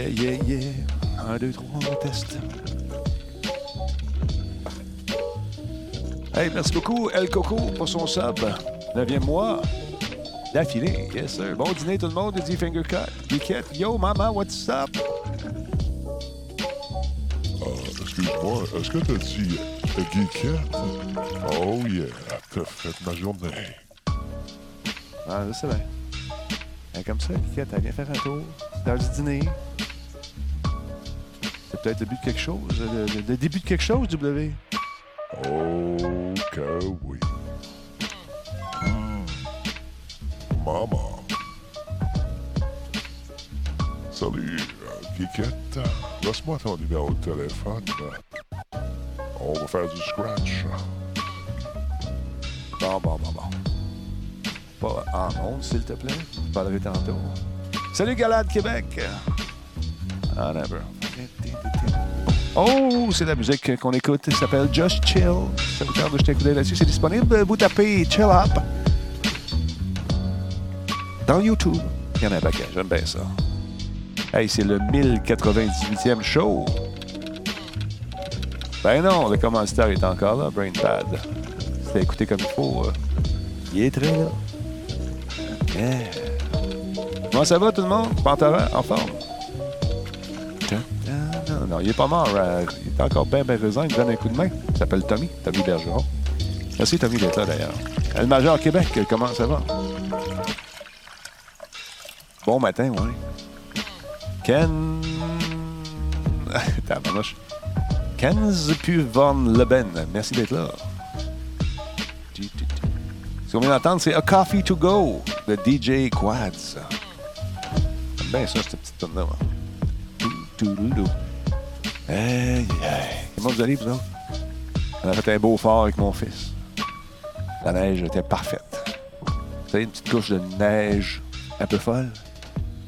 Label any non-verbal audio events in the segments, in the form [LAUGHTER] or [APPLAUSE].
Yeah, yeah, yeah. Un, deux, trois, on teste. Hey, merci beaucoup, El Coco, pour son sub. Neuvième mois. D'affilée, yes sir. Bon dîner tout le monde, dit Finger Cut. Geekette, yo maman, what's up? Ah, excuse-moi, est-ce que t'as dit euh, geekette? Oh yeah, t'as fait ma journée. Ah, je sais bien. Comme ça, Geekette, elle vient faire un tour. C'est l'heure du dîner. C'est peut-être le début de quelque chose. Le, le- le début de quelque chose, W. Oh que oui. Hmm. Maman. Salut, euh, geekette. Laisse-moi ton numéro de téléphone. On va faire du scratch. Bon, bon, bon, bon. Pas en ondes, s'il te plaît. Je parlerai tantôt. Salut, Galade Québec. Ah, never. Oh, c'est la musique qu'on écoute. Ça s'appelle Just Chill. Ça vous tente de jeter un coup d'œil là-dessus. C'est disponible. Vous tapez Chill Up dans YouTube. Il y en a un paquet. J'aime bien ça. Hey, c'est le 1098e show. Ben non, le commanditaire est encore là, BrainPad. T'as écouté comme il faut, euh, il est très là. Comment ça va tout le monde? Panthera, en forme? Il est pas mort. euh, il est encore bien, bien raison. Il me donne un coup de main. Il s'appelle Tommy, Tommy Bergeron. Merci Tommy d'être là d'ailleurs. Le Major Québec, comment ça va? Bon matin, oui. Ken. [LAUGHS] Tabarnouche. Kenz Van Leben. Merci d'être là. Ce qu'on vient d'entendre, c'est A Coffee to Go de DJ Quads. J'aime bien ça, cette petite tonne-là. Hey, hey. Comment vous allez, vous autres? On a fait un beau fort avec mon fils. La neige était parfaite. Vous savez, une petite couche de neige un peu folle.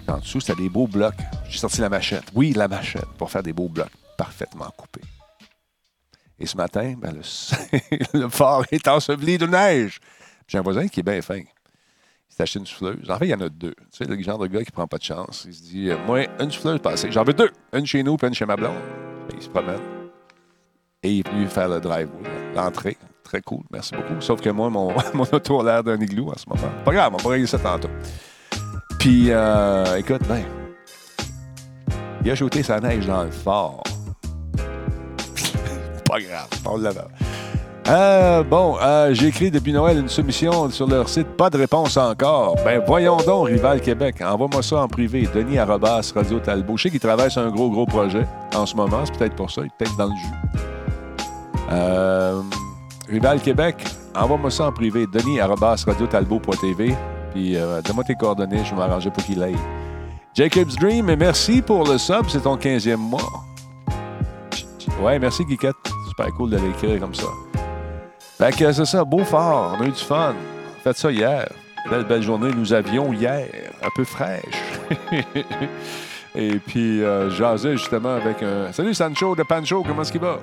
En dessous, c'était des beaux blocs. J'ai sorti la machette. Oui, la machette, pour faire des beaux blocs parfaitement coupés. Et ce matin, ben, le, [LAUGHS] le fort est enseveli de neige. J'ai un voisin qui est bien fin. Il s'est acheté une souffleuse. En fait, il y en a deux. Tu sais, le genre de gars qui prend pas de chance. Il se dit, euh, moi, une souffleuse passée. J'en veux deux. Une chez nous, puis une chez ma blonde. Il se promène. Et il est venu faire le drive, l'entrée. Très cool. Merci beaucoup. Sauf que moi, mon, [LAUGHS] mon auto a l'air d'un igloo en ce moment. Pas grave, on va régler ça tantôt. Puis, euh, écoute, ben, il a jeté sa neige dans le fort. [LAUGHS] pas grave, on l'avait. Euh, bon, euh, j'ai écrit depuis Noël une soumission sur leur site. Pas de réponse encore. Ben, voyons donc, Rival Québec. Envoie-moi ça en privé. Denis Arrobas, Radio Talbot. Je sais qu'il travaille sur un gros, gros projet en ce moment. C'est peut-être pour ça. Il est peut-être dans le jus. Euh, Rival Québec, envoie-moi ça en privé. Denis Arrobas, Radio Talbot.tv. Puis, euh, donne-moi tes coordonnées. Je vais m'arranger pour qu'il aille. Jacob's Dream, merci pour le sub. C'est ton 15e mois. Ouais, merci, Guiquette. Super cool de l'écrire comme ça. Fait que c'est ça, beau fort, on a eu du fun. Faites ça hier. Belle, belle journée, nous avions hier, un peu fraîche. [LAUGHS] Et puis, euh, justement avec un. Salut Sancho de Pancho, comment est-ce qu'il va?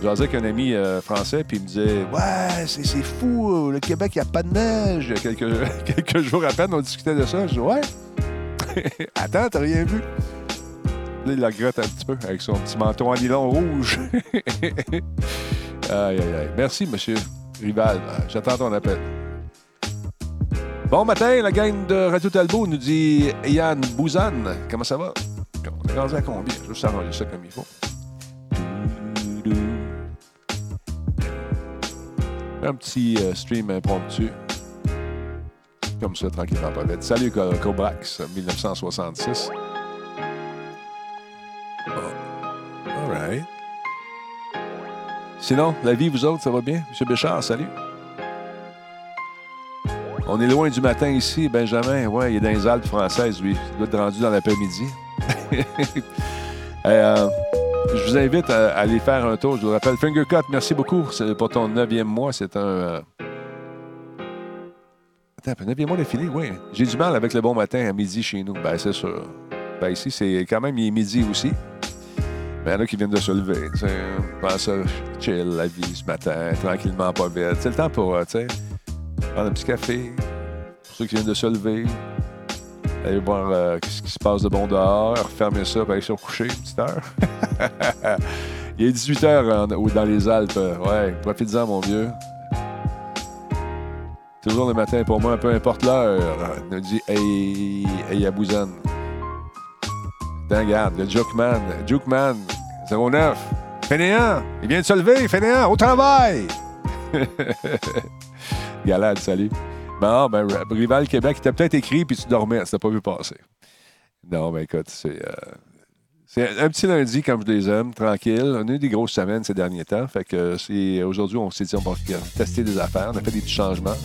Jasais avec un ami euh, français, puis il me disait Ouais, c'est fou, le Québec, il n'y a pas de neige. Quelques, [LAUGHS] quelques jours à peine, on discutait de ça. Je dis Ouais. [LAUGHS] Attends, t'as rien vu? Là, il la gratte un petit peu avec son petit manteau en nylon rouge. [LAUGHS] aïe, aïe, aïe. Merci, monsieur Rival. J'attends ton appel. Bon matin, la gang de Radio Talbot nous dit Yann Bouzanne. Comment ça va? On est rendu à combien? Je vais juste ça comme il faut. Un petit euh, stream impromptu. Comme ça, tranquillement, pas. Salut, Co- Cobrax, 1966. Right. Sinon, la vie, vous autres, ça va bien? Monsieur Béchard, salut. On est loin du matin ici, Benjamin. Ouais, il est dans les Alpes françaises, lui. Il doit être rendu dans l'après-midi. [LAUGHS] Euh, je vous invite à, aller faire un tour. Je vous rappelle, Finger Cut, merci beaucoup pour ton neuvième mois. C'est un. euh, Attends, neuvième mois d'affilée, oui. J'ai du mal avec le bon matin à midi chez nous. Ben, c'est sûr. Ben, ici, c'est quand même il est midi aussi. Mais il y en a qui viennent de se lever. tu sais. Prends ça, chill, la vie ce matin, tranquillement, pas vite. C'est le temps pour, euh, tu sais, prendre un petit café. Pour ceux qui viennent de se lever. aller voir euh, ce qui se passe de bon dehors, refermer ça, puis aller se recoucher une petite heure. [LAUGHS] Il est 18 h dans les Alpes. Ouais, profite-en, mon vieux. Toujours le matin pour moi, peu importe l'heure, nous dit Hey, hey Abouzane. Regarde, le Jukeman, Jukeman, 09. Fainéant, il vient de se lever, Fainéant, au travail! [LAUGHS] Galade, salut. Bon, ben, Rival Québec, il t'a peut-être écrit puis tu dormais, tu pas vu passer. Non, ben écoute, c'est. Euh, c'est un petit lundi, comme je les aime, tranquille. On a eu des grosses semaines ces derniers temps. Fait que c'est aujourd'hui, on s'est dit, on va tester des affaires. On a fait des petits changements.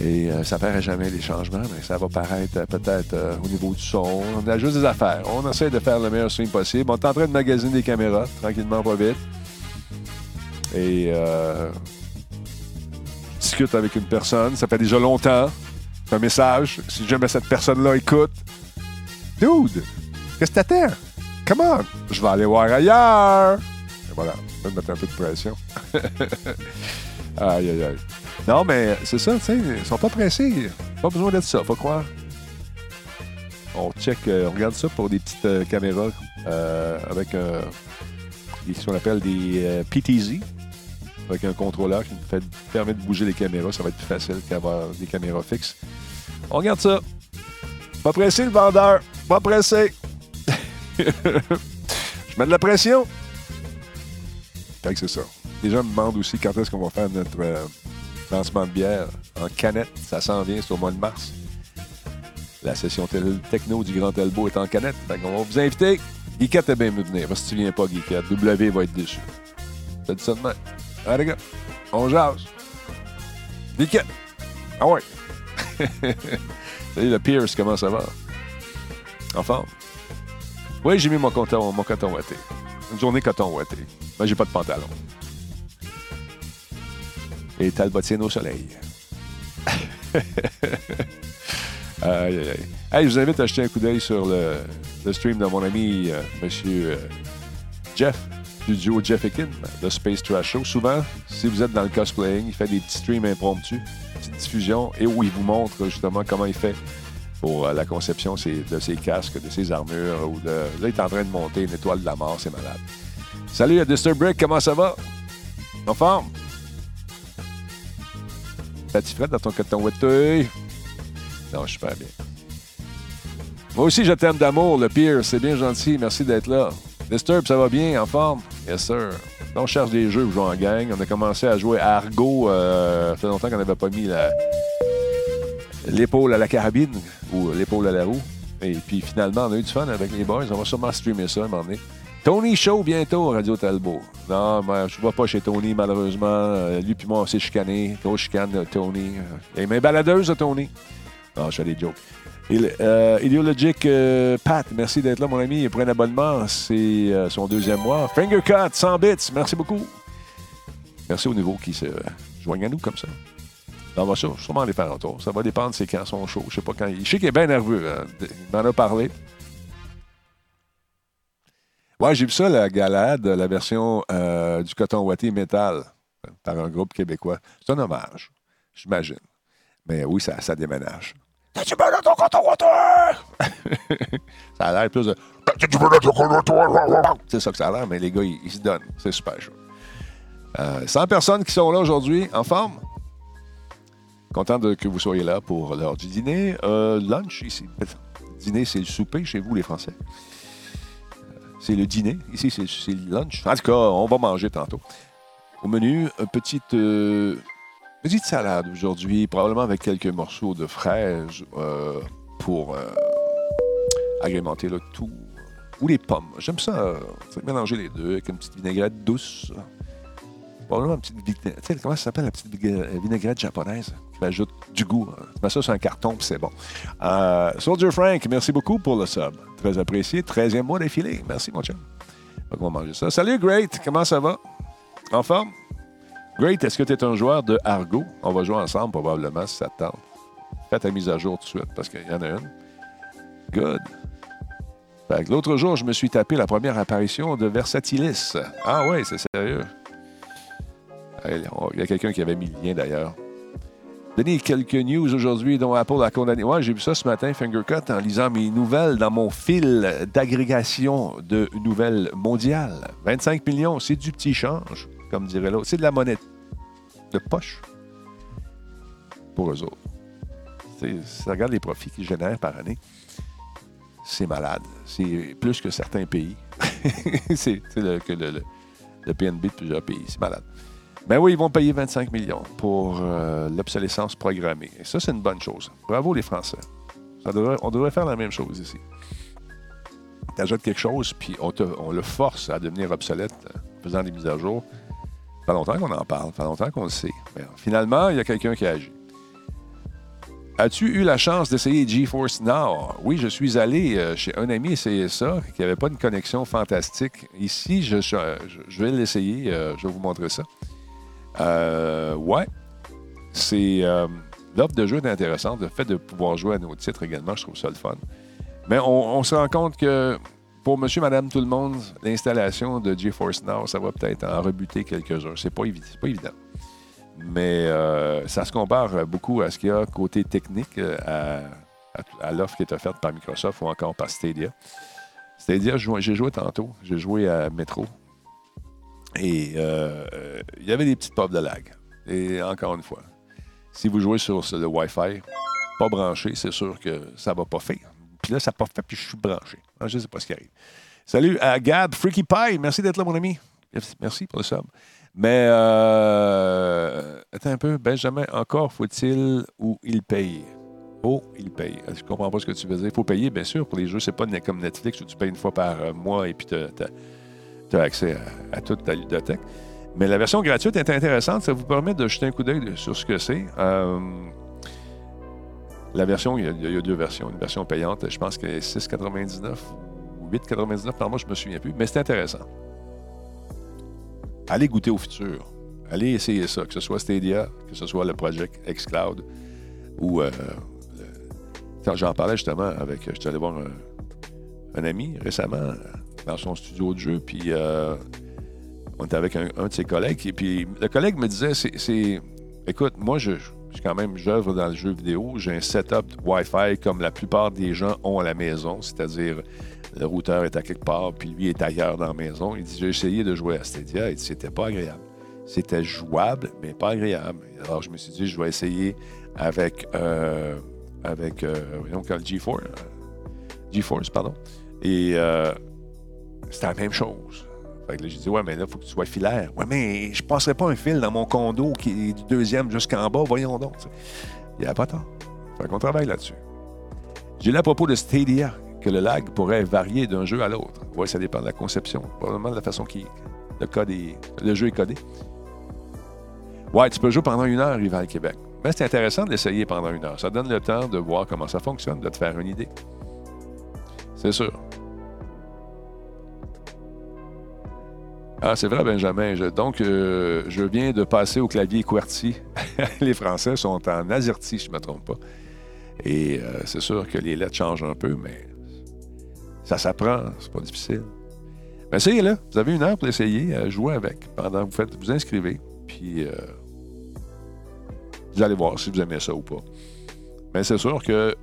Et euh, ça paraît jamais les changements, mais ça va paraître euh, peut-être au niveau du son. On a juste des affaires. On essaie de faire le meilleur swing possible. On est en train de magasiner des caméras, tranquillement, pas vite. Et discute avec une personne, ça fait déjà longtemps. un message. Si jamais cette personne-là écoute, Dude, qu'est-ce que t'attends? Come on, je vais aller voir ailleurs. Et voilà, je vais mettre un peu de pression. [LAUGHS] aïe, aïe, aïe. Non, mais c'est ça, tu sais, ils sont pas pressés. Pas besoin d'être ça, faut croire. On check, euh, on regarde ça pour des petites euh, caméras euh, avec ce qu'on appelle des PTZ, avec un contrôleur qui nous permet de bouger les caméras. Ça va être plus facile qu'avoir des caméras fixes. On regarde ça. Pas pressé, le vendeur. Pas pressé. [LAUGHS] Je mets de la pression. Fait que c'est ça. Les gens me demandent aussi quand est-ce qu'on va faire notre lancement de bière en canette. Ça s'en vient, c'est au mois de mars. La session techno du Grand Elbow est en canette. Fait qu'on va vous inviter. Geekette est bien venir. Si tu viens pas, Geekette, W va être déçu. T'as dit ça de même. Allez, les gars, on jase. Nickel. Ah ouais. [LAUGHS] Salut, le Pierce, comment ça va? En forme? Oui, j'ai mis mon coton, mon coton ouaté. Une journée coton ouaté. Mais j'ai pas de pantalon. Et talbotine au soleil. [LAUGHS] aïe, aïe, aïe. Hey, je vous invite à jeter un coup d'œil sur le, stream de mon ami, euh, Monsieur euh, Jeff du duo Jeff Ekin de Space Trash Show. Souvent, si vous êtes dans le cosplaying, il fait des petits streams impromptus, petites diffusions, et où il vous montre justement comment il fait pour euh, la conception de ses casques, de ses armures. Ou de... Là, il en train de monter une étoile de la mort, c'est malade. Salut, Disturb Break, comment ça va? En forme? Frais dans ton coton oueteux? Non, je suis pas bien. Moi aussi, je t'aime d'amour, le pire. C'est bien gentil. Merci d'être là. Disturb, ça va bien, en forme? Yes, sir. on cherche des jeux où jouer en gang. On a commencé à jouer à Argo. Euh, ça fait longtemps qu'on n'avait pas mis l'épaule à la carabine ou l'épaule à la roue. Et puis finalement, on a eu du fun avec les boys. On va sûrement streamer ça un moment donné. Tony Show bientôt, Radio Talbot. Non, mais je ne vois pas chez Tony, malheureusement. Euh, lui puis moi, on s'est chicané. Gros chicane, Tony. Et mes baladeuses, Tony. Non, je fais des jokes. Il, euh, Ideologic euh, Pat, merci d'être là, mon ami. Pour un abonnement, c'est euh, son deuxième mois. Fingercut, 100 bits, merci beaucoup. Merci aux nouveaux qui se joignent à nous comme ça. On va ça, sûrement les faire un tour. Ça va dépendre c'est quand son show. Je sais pas quand. Je sais qu'il est bien nerveux. Il m'en a parlé. Ouais, j'ai vu ça, la galade, la version du coton ouaté métal par un groupe québécois. C'est un hommage, j'imagine. Mais oui, ça, ça déménage. T'as-tu besoin de ton coton [LAUGHS] Ça a l'air plus de. T'as-tu ton C'est ça que ça a l'air, mais les gars, ils, se donnent. C'est super chaud. Euh, 100 personnes qui sont là aujourd'hui, en forme? Content de, que vous soyez là pour l'heure du dîner. Euh, lunch, ici. Dîner, c'est le souper chez vous, les Français. C'est le dîner. Ici, c'est le lunch. En tout cas, on va manger tantôt. Au menu, une petite. Euh, Petite salade aujourd'hui, probablement avec quelques morceaux de fraises euh, pour euh, agrémenter le tout. Ou les pommes. J'aime ça, mélanger les deux avec une petite vinaigrette douce. Probablement une petite vinaigrette. Comment ça s'appelle la petite vinaigrette japonaise? Qui ajoute du goût. Mets ça sur un carton puis c'est bon. Soldier Frank, merci beaucoup pour le sub. Très apprécié. 13e mois d'affilée. Merci, mon chum. On va manger ça. Salut, Great. Comment ça va? En forme? Great, est-ce que tu es un joueur de Argo? On va jouer ensemble probablement si ça te tente. Fais ta mise à jour tout de suite parce qu'il y en a une. Good. l'autre jour, je me suis tapé la première apparition de Versatilis. Ah ouais, c'est sérieux. Il y a quelqu'un qui avait mis le lien d'ailleurs. Donner quelques news aujourd'hui dont Apple a condamné. Ouais, j'ai vu ça ce matin, Fingercut, en lisant mes nouvelles dans mon fil d'agrégation de nouvelles mondiales. 25 millions, c'est du petit change, comme dirait l'autre. C'est de la monnaie de poche pour eux autres. Si ça regarde les profits qu'ils génèrent par année, c'est malade. C'est plus que certains pays. [LAUGHS] c'est que le PNB de plusieurs pays. C'est malade. Ben oui, ils vont payer 25 millions pour euh, l'obsolescence programmée. Et ça, c'est une bonne chose. Bravo les Français. on devrait faire la même chose ici. Tu ajoutes quelque chose, puis on, le force à devenir obsolète en faisant des mises à jour. Ça fait longtemps qu'on en parle, ça fait longtemps qu'on le sait. Mais finalement, il y a quelqu'un qui a agi. As-tu eu la chance d'essayer GeForce Now? Oui, je suis allé euh, chez un ami essayer ça, qui n'avait pas une connexion fantastique. Ici, je, vais l'essayer. Euh, je vais vous montrer ça. Euh, ouais. C'est. Euh, l'offre de jeu est intéressante. Le fait de pouvoir jouer à nos titres également, je trouve ça le fun. Mais on, se rend compte que pour monsieur, madame, tout le monde, l'installation de GeForce Now, ça va peut-être en rebuter quelques-uns. C'est pas, pas évident. Mais euh, ça se compare beaucoup à ce qu'il y a côté technique à, l'offre qui est offerte par Microsoft ou encore par Stadia. Stadia, j'ai joué tantôt. J'ai joué à Metro. Et euh, il y avait des petites pops de lag. Et encore une fois, si vous jouez sur le Wi-Fi, pas branché, c'est sûr que ça va pas faire. Puis là, ça pas fait, puis je suis branché. Ah, je ne sais pas ce qui arrive. Salut à Gab, Freaky Pie. Merci d'être là, mon ami. Merci pour le sub. Mais, euh, attends un peu. Benjamin, encore faut-il ou il paye? Oh, il paye. Je comprends pas ce que tu veux dire? Il faut payer, bien sûr, pour les jeux. C'est pas comme Netflix où tu payes une fois par mois et puis tu tu as accès à, toute ta ludothèque. Mais la version gratuite est intéressante. Ça vous permet de jeter un coup d'œil sur ce que c'est. Euh, la version, il y, a, deux versions. Une version payante, je pense que 6,99 ou 8,99 par mois, je ne me souviens plus. Mais c'est intéressant. Allez goûter au futur. Allez essayer ça, que ce soit Stadia, que ce soit le Project xCloud ou. Euh, J'en parlais justement avec. Je suis allé voir un ami récemment dans son studio de jeu. Puis euh, on était avec un, de ses collègues. Et puis le collègue me disait c'est. Écoute, moi, je, suis quand même, j'œuvre dans le jeu vidéo. J'ai un setup Wi-Fi comme la plupart des gens ont à la maison, c'est-à-dire le routeur est à quelque part, puis lui est ailleurs dans la maison. Il dit J'ai essayé de jouer à Stadia. et c'était pas agréable. C'était jouable, mais pas agréable. Alors, je me suis dit Je vais essayer avec, euh, avec euh, voyons, le G4, GeForce, pardon. Et euh, c'était la même chose. Fait que là, j'ai dit, ouais, mais là, il faut que tu sois filaire. Ouais, mais je passerai pas un fil dans mon condo qui est du deuxième jusqu'en bas, voyons donc. Il n'y a pas tard. Fait qu'on travaille là-dessus. J'ai lu à propos de Stadia que le lag pourrait varier d'un jeu à l'autre. Oui, ça dépend de la conception, probablement de la façon qui le, code est, le jeu est codé. Ouais, tu peux jouer pendant une heure, Rival Québec. Mais c'est intéressant d'essayer pendant une heure. Ça donne le temps de voir comment ça fonctionne, de te faire une idée. C'est sûr. Ah, c'est vrai, Benjamin. donc, euh, je viens de passer au clavier QWERTY. [LAUGHS] les Français sont en AZERTY, je ne me trompe pas. Et euh, c'est sûr que les lettres changent un peu, mais ça s'apprend, c'est pas difficile. Mais essayez-le. Vous avez une heure pour essayer, à jouer avec pendant que vous faites, vous inscrivez, puis euh, vous allez voir si vous aimez ça ou pas. Mais c'est sûr que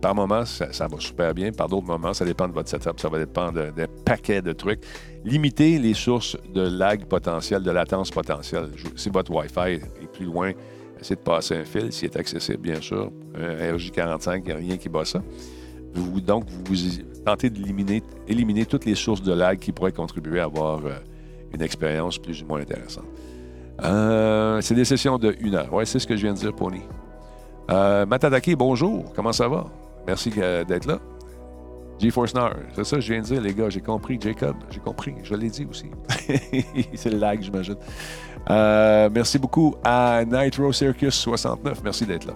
par moments, ça, va super bien. Par d'autres moments, ça dépend de votre setup. Ça va dépendre d'un paquet de trucs. Limitez les sources de lag potentiel, de latence potentielle. Si votre Wi-Fi est plus loin, essayez de passer un fil, s'il est accessible, bien sûr. Un RJ45, il n'y a rien qui bat ça. Donc, vous tentez d'éliminer éliminer toutes les sources de lag qui pourraient contribuer à avoir euh, une expérience plus ou moins intéressante. Euh, c'est des sessions de une heure. Oui, c'est ce que je viens de dire, Pony. Euh, Matadaki, bonjour. Comment ça va? Merci euh, d'être là. GeForce Now, c'est ça que je viens de dire, les gars. J'ai compris, Jacob. J'ai compris. Je l'ai dit aussi. [LAUGHS] c'est le lag, j'imagine. Euh, merci beaucoup à Nitro Circus 69. Merci d'être là.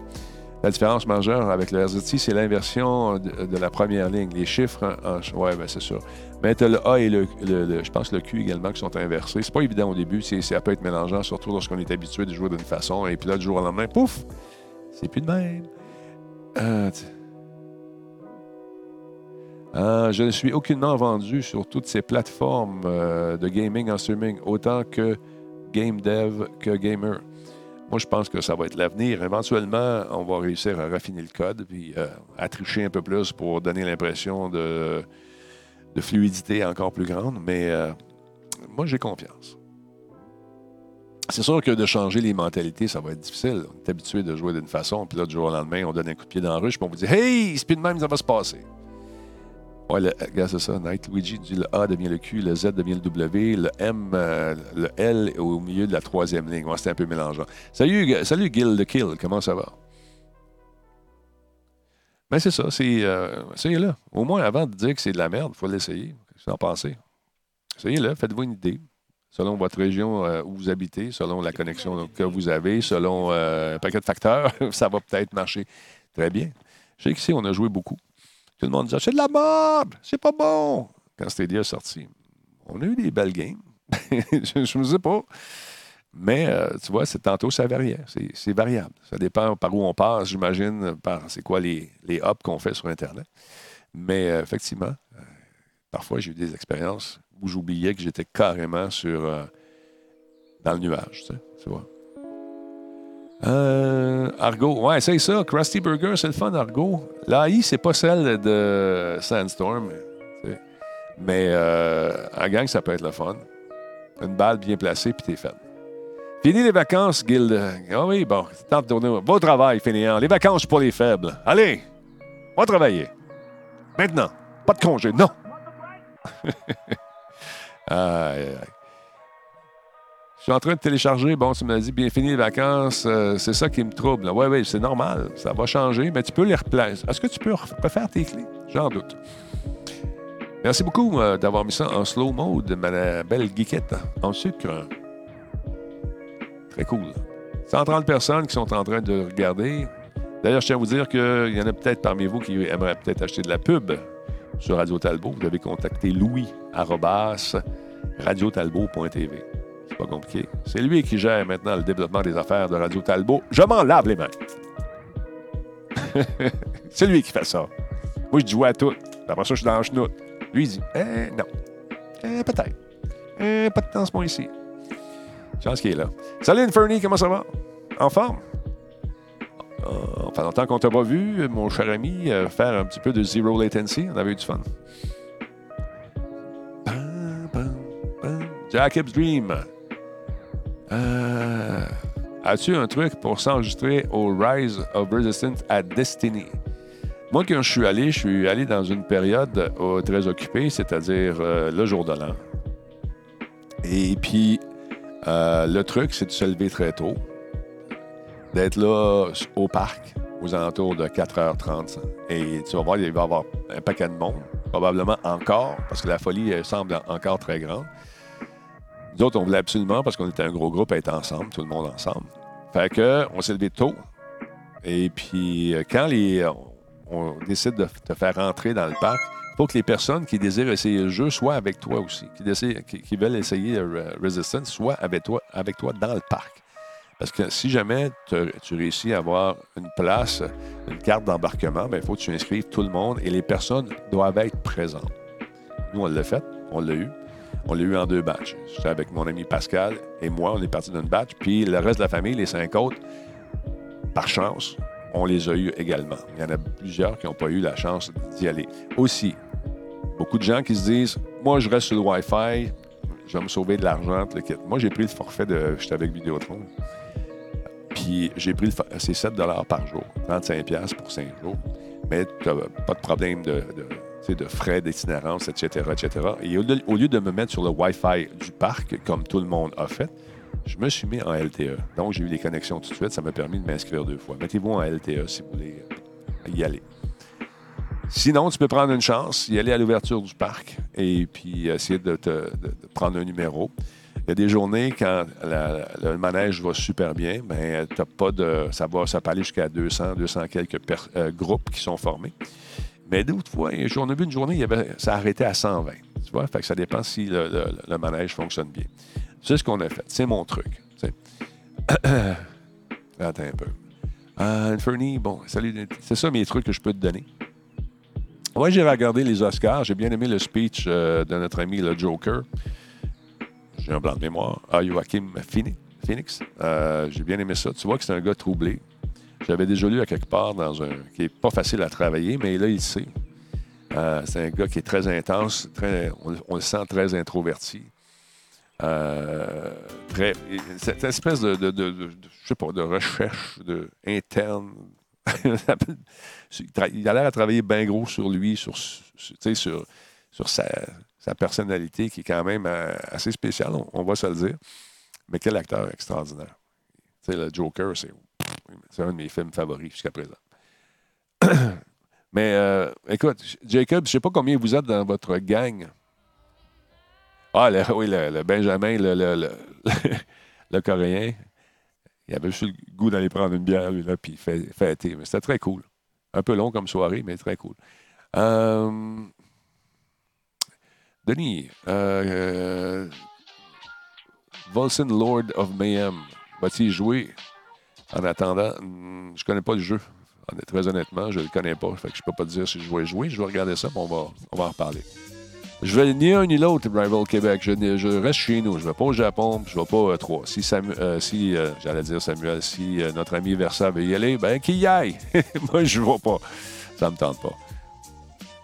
La différence majeure avec le RZT, c'est l'inversion de, la première ligne. Les chiffres, en, ouais, ben c'est sûr. Mais as le A et le, je pense le Q également qui sont inversés. C'est pas évident au début. Ça peut être mélangeant, surtout lorsqu'on est habitué de jouer d'une façon. Et puis là, du jour au lendemain, pouf, c'est plus de même. Euh, euh, je ne suis aucunement vendu sur toutes ces plateformes euh, de gaming en streaming, autant que game dev que gamer. Moi, je pense que ça va être l'avenir. Éventuellement, on va réussir à raffiner le code, puis euh, à tricher un peu plus pour donner l'impression de, de fluidité encore plus grande. Mais euh, moi, j'ai confiance. C'est sûr que de changer les mentalités, ça va être difficile. On est habitué de jouer d'une façon, puis là, du jour au lendemain, on donne un coup de pied dans la ruche, puis on vous dit Hey, c'est plus même, ça va se passer. Ouais, le, regarde, c'est ça. Night Luigi dit le A devient le Q, le Z devient le W, le M, euh, le L au milieu de la troisième ligne. Ouais, c'était un peu mélangeant. Salut, Gu- salut Gil de Kill, comment ça va? Ben, c'est ça, c'est. Euh, essayez-le. Au moins, avant de dire que c'est de la merde, il faut l'essayer. Qu'est-ce que vous en pensez? Essayez-le, faites-vous une idée. Selon votre région euh, où vous habitez, selon la connexion que vous avez, selon euh, un paquet de facteurs, [LAUGHS] ça va peut-être marcher très bien. Je sais qu'ici, on a joué beaucoup. Tout le monde disait c'est de la merde, c'est pas bon. Quand Stadia est sorti, on a eu des belles games. [LAUGHS] je ne sais pas. Mais euh, tu vois, c'est tantôt, ça variait. C'est, c'est variable. Ça dépend par où on passe, j'imagine, par c'est quoi les, les hops qu'on fait sur Internet. Mais effectivement, parfois, j'ai eu des expériences où j'oubliais que j'étais carrément sur euh, dans le nuage. Tu, vois. Euh, Argo, ouais, c'est ça. Krusty Burger, c'est le fun, Argo. L'AI, c'est pas celle de Sandstorm. Mais euh, en gang, ça peut être le fun. Une balle bien placée, puis t'es fait. Fini les vacances, Guild. Ah oui, bon, temps de tourner. Va au travail, fainéant. Les vacances pour les faibles. Allez, va travailler. Maintenant. Pas de congé, non. [LAUGHS] Je suis en train de télécharger. Bon, tu m'as dit, bien fini les vacances. euh, c'est ça qui me trouble. Oui, oui, c'est normal. Ça va changer, mais tu peux les replacer. Est-ce que tu peux ref- refaire tes clés? J'en doute. Merci beaucoup euh, d'avoir mis ça en slow mode, ma belle geekette en sucre. Très cool. 130 personnes qui sont en train de regarder. D'ailleurs, je tiens à vous dire qu'il y en a peut-être parmi vous qui aimeraient peut-être acheter de la pub sur Radio Talbot. Vous devez contacter Louis radiotalbot.tv. C'est pas compliqué. C'est lui qui gère maintenant le développement des affaires de Radio Talbot. Je m'en lave les mains. [LAUGHS] C'est lui qui fait ça. Moi, je dis ouais à tout. Après ça, je suis dans la chenoute. Lui, il dit Eh, non. Eh, peut-être. Eh, pas de temps ce mois-ci. Chance qu'il est là. Salut, Inferny, comment ça va? En forme? Euh, fait longtemps qu'on t'a pas vu, mon cher ami, euh, faire un petit peu de zero latency. On avait eu du fun. Jacob's Dream. Euh, As-tu un truc pour s'enregistrer au Rise of Resistance à Destiny? Moi, quand je suis allé, je suis allé dans une période euh, très occupée, c'est-à-dire le jour de l'an. Et puis, le truc, c'est de se lever très tôt, d'être là au parc aux alentours de 4h30. Et tu vas voir, il va y avoir un paquet de monde, probablement encore, parce que la folie semble encore très grande. Nous autres, on voulait absolument, parce qu'on était un gros groupe, être ensemble, tout le monde ensemble. Fait que, on s'est levé tôt. Et puis, quand les, on, décide de te faire rentrer dans le parc, faut que les personnes qui désirent essayer le jeu soient avec toi aussi. Qui, désirent- qui- veulent essayer Resistance soient avec toi, avec toi dans le parc. Parce que si jamais tu réussis à avoir une place, une carte d'embarquement, ben, il faut que tu inscrives tout le monde et les personnes doivent être présentes. Nous, on l'a fait, on l'a eu. On l'a eu en deux batchs. J'étais avec mon ami Pascal et moi, on est parti d'une batch. Puis le reste de la famille, les cinq autres, par chance, on les a eus également. Il y en a plusieurs qui n'ont pas eu la chance d'y aller. Aussi, beaucoup de gens qui se disent Moi, je reste sur le Wi-Fi, je vais me sauver de l'argent, le. Moi, j'ai pris le forfait de. J'étais avec Vidéotron. Puis j'ai pris le. C'est 7 par jour, 35$ pour 5 jours. Mais tu pas de problème de, frais d'itinérance, etc.. Et au, au lieu de me mettre sur le Wi-Fi du parc, comme tout le monde a fait, je me suis mis en LTE. Donc, j'ai eu les connexions tout de suite. Ça m'a permis de m'inscrire deux fois. Mettez-vous en LTE si vous voulez euh, y aller. Sinon, tu peux prendre une chance, y aller à l'ouverture du parc et puis essayer de prendre un numéro. Il y a des journées quand le manège va super bien, ben, t'as pas de, ça, va, ça peut aller jusqu'à 200, 200 quelques euh, groupes qui sont formés. Mais d'autres fois, on a vu une journée, il y avait, ça arrêtait à 120. Tu vois? Fait que ça dépend si le, manège fonctionne bien. C'est ce qu'on a fait. C'est mon truc. [COUGHS] Attends un peu. Euh, bon, salut. C'est ça mes trucs que je peux te donner. Moi, j'ai regardé les Oscars. J'ai bien aimé le speech euh, de notre ami le Joker. J'ai un blanc de mémoire. Ah, Joachim Phoenix. Euh, j'ai bien aimé ça. Tu vois que c'est un gars troublé. J'avais déjà lu à quelque part dans un. qui est pas facile à travailler, mais là, il sait. Euh, c'est un gars qui est très intense, très, on, le sent très introverti. Euh, cette espèce de, je sais pas, de recherche de, interne. [LAUGHS] il a l'air à travailler bien gros sur lui, sur, sur, sur sa, sa, personnalité qui est quand même assez spéciale, on, va se le dire. Mais quel acteur extraordinaire. Tu sais, le Joker, c'est un de mes films favoris jusqu'à présent. [CLEARS THROAT] Mais euh, écoute, Jacob, je ne sais pas combien vous êtes dans votre gang. Ah, oui, le, Benjamin, le, [LAUGHS] le, Coréen. Il avait juste le goût d'aller prendre une bière, lui, là, puis fêter. Mais c'était très cool. Un peu long comme soirée, mais très cool. Euh, Denis, euh, Volson Lord of Mayhem, va-t-il jouer? En attendant, hmm, je connais pas le jeu. Très honnêtement, je le connais pas. Fait que je peux pas te dire si je vais jouer. Je vais regarder ça, puis on va, on va en reparler. Je vais ni un ni l'autre, Rival Québec. Je, reste chez nous. Je vais pas au Japon, je vais pas à trois. Si, euh, si euh, j'allais dire Samuel, si euh, notre ami Versa veut y aller, ben qu'il y aille. [LAUGHS] Moi, je vais pas. Ça me tente pas.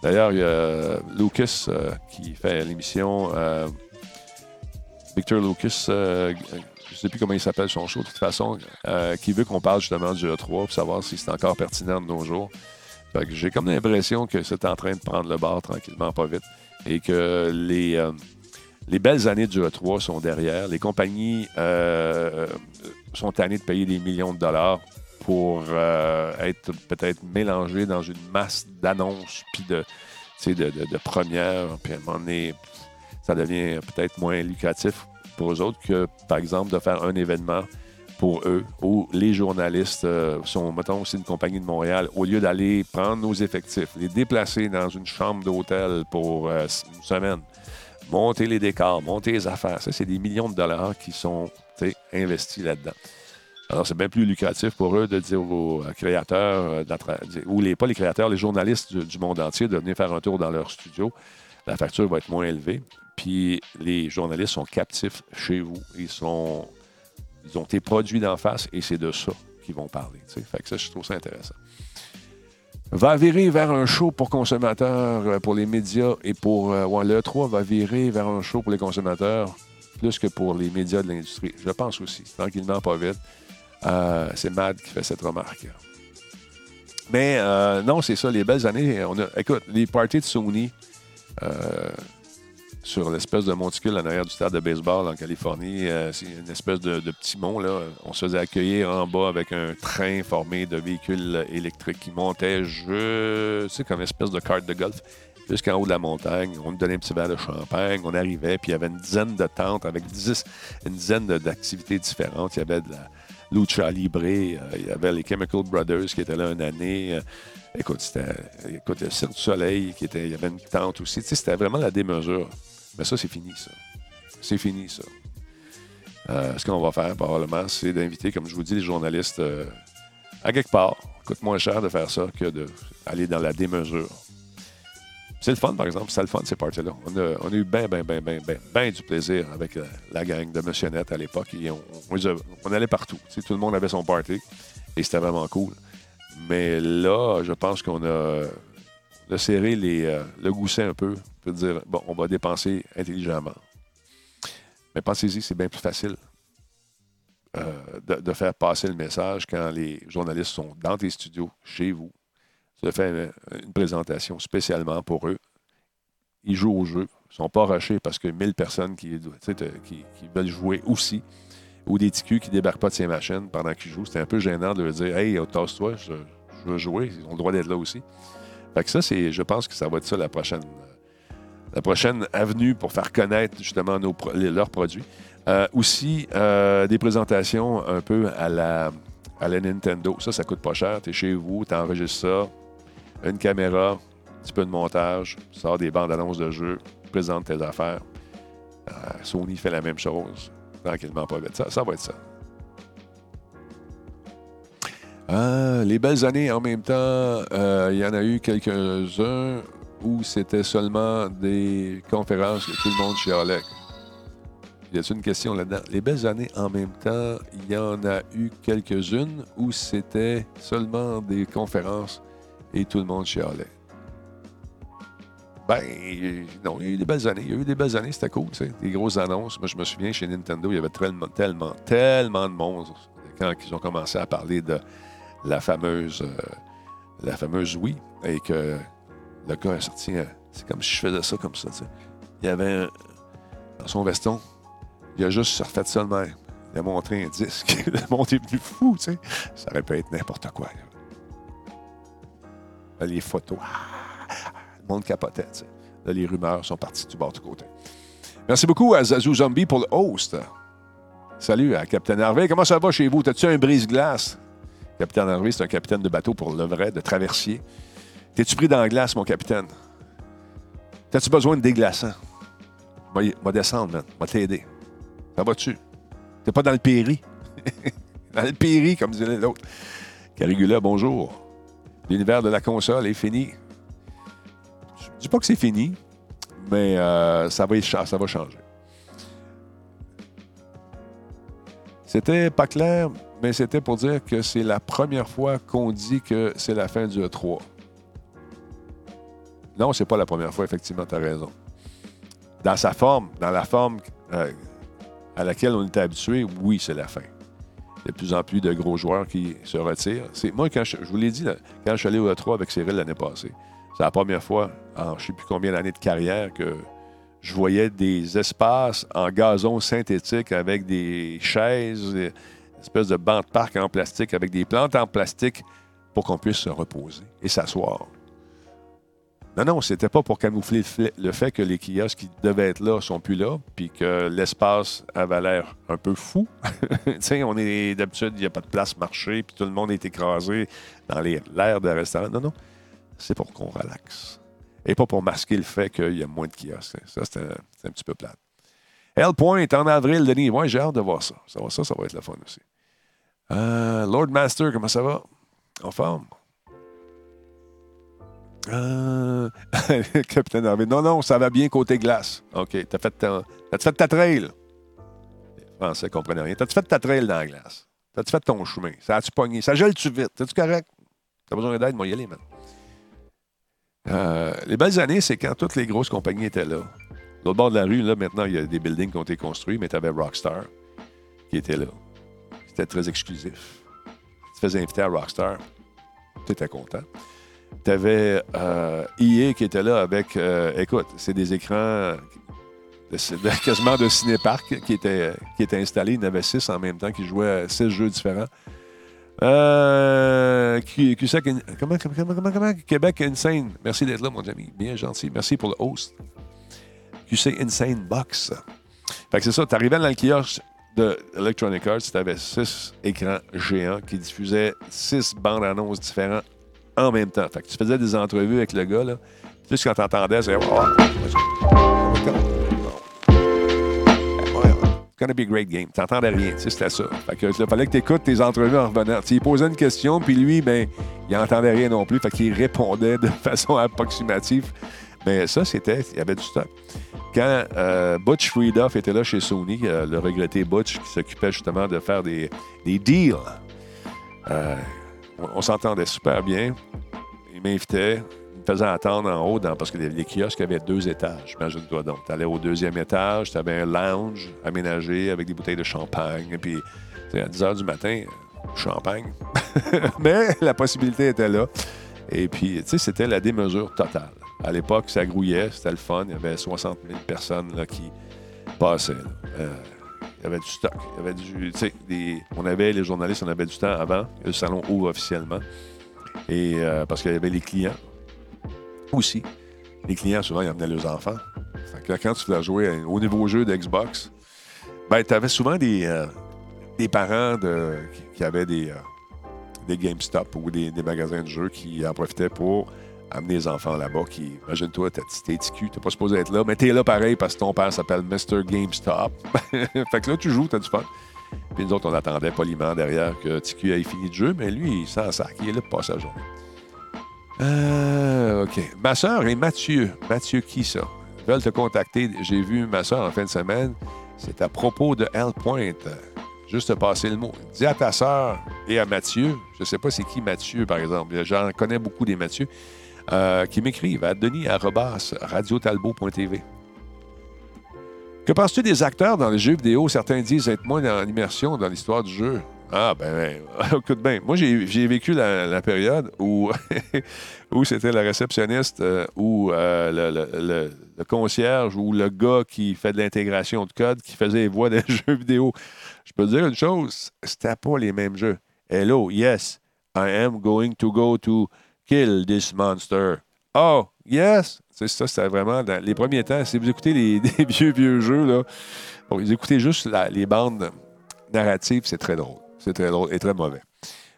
D'ailleurs, il y a Lucas qui fait l'émission. Victor Lucas je ne sais plus comment il s'appelle son show de toute façon, euh, qui veut qu'on parle justement du E3 pour savoir si c'est encore pertinent de nos jours. j'ai comme l'impression que c'est en train de prendre le bar tranquillement, pas vite, et que les, euh, les belles années du E3 sont derrière. Les compagnies euh, sont tannées de payer des millions de dollars pour être peut-être mélangées dans une masse d'annonces puis de, de, de, de, premières. Puis à un moment donné, ça devient peut-être moins lucratif pour eux autres que, par exemple, de faire un événement pour eux où les journalistes euh, sont, mettons, aussi une compagnie de Montréal, au lieu d'aller prendre nos effectifs, les déplacer dans une chambre d'hôtel pour euh, une semaine, monter les décors, monter les affaires, ça, c'est des millions de dollars qui sont investis là-dedans. Alors, c'est bien plus lucratif pour eux de dire aux euh, créateurs, ou les, pas les créateurs, les journalistes du, monde entier de venir faire un tour dans leur studio. La facture va être moins élevée. Puis les journalistes sont captifs chez vous. Ils sont. Ils ont été produits d'en face et c'est de ça qu'ils vont parler. Fait que ça, je trouve ça intéressant. Va virer vers un show pour consommateurs, euh, pour les médias et pour. Euh, le 3 va virer vers un show pour les consommateurs plus que pour les médias de l'industrie. Je pense aussi. Tranquillement, pas vite. Euh, c'est Mad qui fait cette remarque. Mais non, c'est ça, les belles années. On a, écoute, les parties de Sony, sur l'espèce de monticule en arrière du stade de baseball en Californie. Euh, c'est une espèce de, petit mont. Là. On se faisait accueillir en bas avec un train formé de véhicules électriques qui montaient, sais, comme une espèce de carte de golf jusqu'en haut de la montagne. On nous donnait un petit verre de champagne. On arrivait, puis il y avait une dizaine de tentes avec dix, une dizaine d'activités différentes. Il y avait de la Lucha Libre, euh, il y avait les Chemical Brothers qui étaient là une année. Euh, écoute, c'était écoute, le Cirque du Soleil, qui était, il y avait une tente aussi. c'était vraiment la démesure. Mais ça, c'est fini, ça. C'est fini, ça. Euh, ce qu'on va faire, probablement, c'est d'inviter, comme je vous dis, les journalistes à quelque part. Coûte moins cher de faire ça que d'aller dans la démesure. C'est le fun, par exemple. C'est le fun, ces parties-là. On a, eu bien, bien, bien, bien, bien, ben du plaisir avec la, gang de Monsieur Net à l'époque. on, allait partout. tout le monde avait son party et c'était vraiment cool. Mais là, je pense qu'on a, serré les, euh, le gousset un peu peut dire, bon, on va dépenser intelligemment. Mais pensez-y, c'est bien plus facile euh, de, faire passer le message quand les journalistes sont dans tes studios, chez vous. Tu fais une, présentation spécialement pour eux. Ils jouent au jeu. Ils ne sont pas rushés parce que 1000 personnes qui, qui, veulent jouer aussi, ou des TQ qui débarquent pas de ces machines pendant qu'ils jouent. C'est un peu gênant de leur dire Hey, tasse-toi, je, veux jouer. Ils ont le droit d'être là aussi. Fait que ça, c'est, je pense que ça va être ça la prochaine la prochaine avenue pour faire connaître justement leurs produits. Euh, aussi, euh, des présentations un peu à la, à la Nintendo. Ça, ça coûte pas cher. Tu es chez vous, tu enregistres ça, une caméra, un petit peu de montage, sors des bandes annonces de jeux, présente tes affaires. Euh, Sony fait la même chose. Tranquillement, pas vite. Ça, ça va être ça. les belles années en même temps, il y en a eu quelques-uns où c'était seulement des conférences que tout le monde chialait. y a une question là-dedans? Les belles années en même temps, il y en a eu quelques-unes où c'était seulement des conférences et tout le monde chialait. Ben, non, il y a eu des belles années. Il y a eu des belles années, c'était cool, tu sais. Des grosses annonces. Moi, je me souviens, chez Nintendo, il y avait tellement, tellement, tellement de monde quand ils ont commencé à parler de la fameuse, euh, la fameuse Wii et que le gars a sorti, un- c'est comme si je faisais ça comme ça, tu sais. Il y avait un- dans son veston, il a juste refait ça de même. Il a montré un disque. [LAUGHS] Le monde est venu fou, tu sais. Ça aurait pu être n'importe quoi. là. Les photos. ah, le monde capotait. Là, les rumeurs sont parties du bord du côté. Merci beaucoup à Zazou Zombie pour le host. Salut à Capitaine Harvey. Comment ça va chez vous? T'as-tu un brise-glace? Capitaine Harvey, c'est un capitaine de bateau pour le vrai, de traversier. T'es-tu pris dans la glace, mon capitaine? T'as-tu besoin de déglaçant? Va descendre, man. Va t'aider. Ça va-tu? T'es pas dans le péri? [LAUGHS] dans le péri, comme disait l'autre. Carigula, bonjour. L'univers de la console est fini. Je dis pas que c'est fini, mais euh, ça, va, ça va changer. C'était pas clair, mais c'était pour dire que c'est la première fois qu'on dit que c'est la fin du E3. Non, c'est pas la première fois, effectivement, tu as raison. Dans sa forme, dans la forme euh, à laquelle on était habitué, oui, c'est la fin. De plus en plus de gros joueurs qui se retirent. Moi, quand je, vous l'ai dit, quand je suis allé au E3 avec Cyril l'année passée, c'est la première fois en je ne sais plus combien d'années de carrière que je voyais des espaces en gazon synthétique avec des chaises, des espèces de bancs de parc en plastique avec des plantes en plastique pour qu'on puisse se reposer et s'asseoir. Non, non, c'était pas pour camoufler le fait- que les kiosques qui devaient être là sont plus là, puis que l'espace avait l'air un peu fou. [LAUGHS] tu sais, on est d'habitude, il n'y a pas de place marché, puis tout le monde est écrasé dans l'air de restaurant. Non, non, c'est pour qu'on relaxe. Et pas pour masquer le fait qu'il y a moins de kiosques. Ça, c'est un, petit peu plate. Hellpoint en avril, Denis. Ouais, j'ai hâte de voir ça. Ça va, ça, ça va être le fun aussi. Euh, Lord Master, comment ça va? En forme? Euh, [LAUGHS] Capitaine. Non, non, ça va bien côté glace. OK. T'as fait ta, fait ta trail? Les Français ne comprenaient rien. T'as-tu fait ta trail dans la glace? T'as-tu fait ton chemin? Ça a-tu pogné? Ça gèle-tu vite? T'es-tu correct? T'as besoin d'aide? Moi, y aller, man. Euh, les belles années, c'est quand toutes les grosses compagnies étaient là. L'autre bord de la rue, là, maintenant, il y a des buildings qui ont été construits, mais tu avais Rockstar qui était là. C'était très exclusif. Tu te faisais inviter à Rockstar. Tu étais content. Tu avais EA qui était là avec. euh, écoute, c'est des écrans [LAUGHS] quasiment de cinéparc qui étaient, qui étaient installés. Il y en avait six en même temps qui jouaient à six jeux différents. Euh, comment, comment, comment, comment? Québec Insane. Merci d'être là, mon ami. Bien gentil. Merci pour le host. QC Insane Box. Fait que c'est ça. Tu arrivais dans le kiosque de Electronic Arts, tu avais six écrans géants qui diffusaient six bandes annonces différentes en même temps. Fait que tu faisais des entrevues avec le gars, là. Puis quand t'entendais, c'est. It's gonna be a great game. T'entendais rien, tu sais, c'était ça. Fait que il fallait que t'écoutes tes entrevues en revenant. Tu lui posais une question, puis lui, ben, il entendait rien non plus. Fait qu'il répondait de [LAUGHS] façon approximative. Mais ça, c'était. Il y avait du stock. Quand euh, Butch Friedoff était là chez Sony, euh, le regretté Butch, qui s'occupait justement de faire des, des deals, euh, on, s'entendait super bien. Il m'invitait, il me faisait attendre en haut parce que les, les kiosques avaient deux étages, imagine-toi donc. Tu allais au deuxième étage, tu avais un lounge aménagé avec des bouteilles de champagne. Puis, à 10 h du matin, euh, champagne. [LAUGHS] Mais la possibilité était là. Et puis, tu sais, c'était la démesure totale. À l'époque, ça grouillait, c'était le fun. Il y avait 60 000 personnes là, qui passaient. Euh, il y avait du stock. On avait, les journalistes, on avait du temps avant. Le salon ouvre officiellement. Et euh, parce qu'il y avait les clients aussi. Les clients, souvent, ils amenaient leurs enfants. Quand tu voulais jouer au nouveau jeu d'Xbox, ben, tu avais souvent des, euh, des parents qui avaient des, euh, des GameStop ou des, des magasins de jeux qui en profitaient pour amener les enfants là-bas. Qui, imagine-toi, t'es TQ, t'es pas supposé être là, mais t'es là pareil parce que ton père s'appelle Mr. GameStop. [LAUGHS] fait que là, tu joues, t'as du fun. Puis nous autres, on attendait poliment derrière que TQ ait fini le jeu, mais lui, il s'en sac. Il est là pour passer journée. Euh, OK. Ma soeur et Mathieu. Mathieu qui, ça? Veulent te contacter. J'ai vu ma soeur en fin de semaine. C'est à propos de Hell Point. Juste passer le mot. Dis à ta sœur et à Mathieu, je ne sais pas c'est qui Mathieu, par exemple, j'en connais beaucoup des Mathieu, euh, qui m'écrivent à denis radiotalbo.tv. Que penses-tu des acteurs dans les jeux vidéo? Certains disent être moins en immersion dans l'histoire du jeu. Ah, ben, ben [LAUGHS] écoute bien. Moi, j'ai vécu la, période où, [LAUGHS] où c'était la réceptionniste euh, ou euh, le, concierge ou le gars qui fait de l'intégration de code qui faisait les voix des [LAUGHS] jeux vidéo. Je peux te dire une chose, c'était pas les mêmes jeux. Hello, yes, I am going to go to kill this monster. Oh, yes! C'est ça, c'était vraiment dans les premiers temps. Si vous écoutez les, [LAUGHS] vieux, vieux jeux, là, vous écoutez juste les bandes narratives, c'est très drôle. C'est très drôle et très mauvais.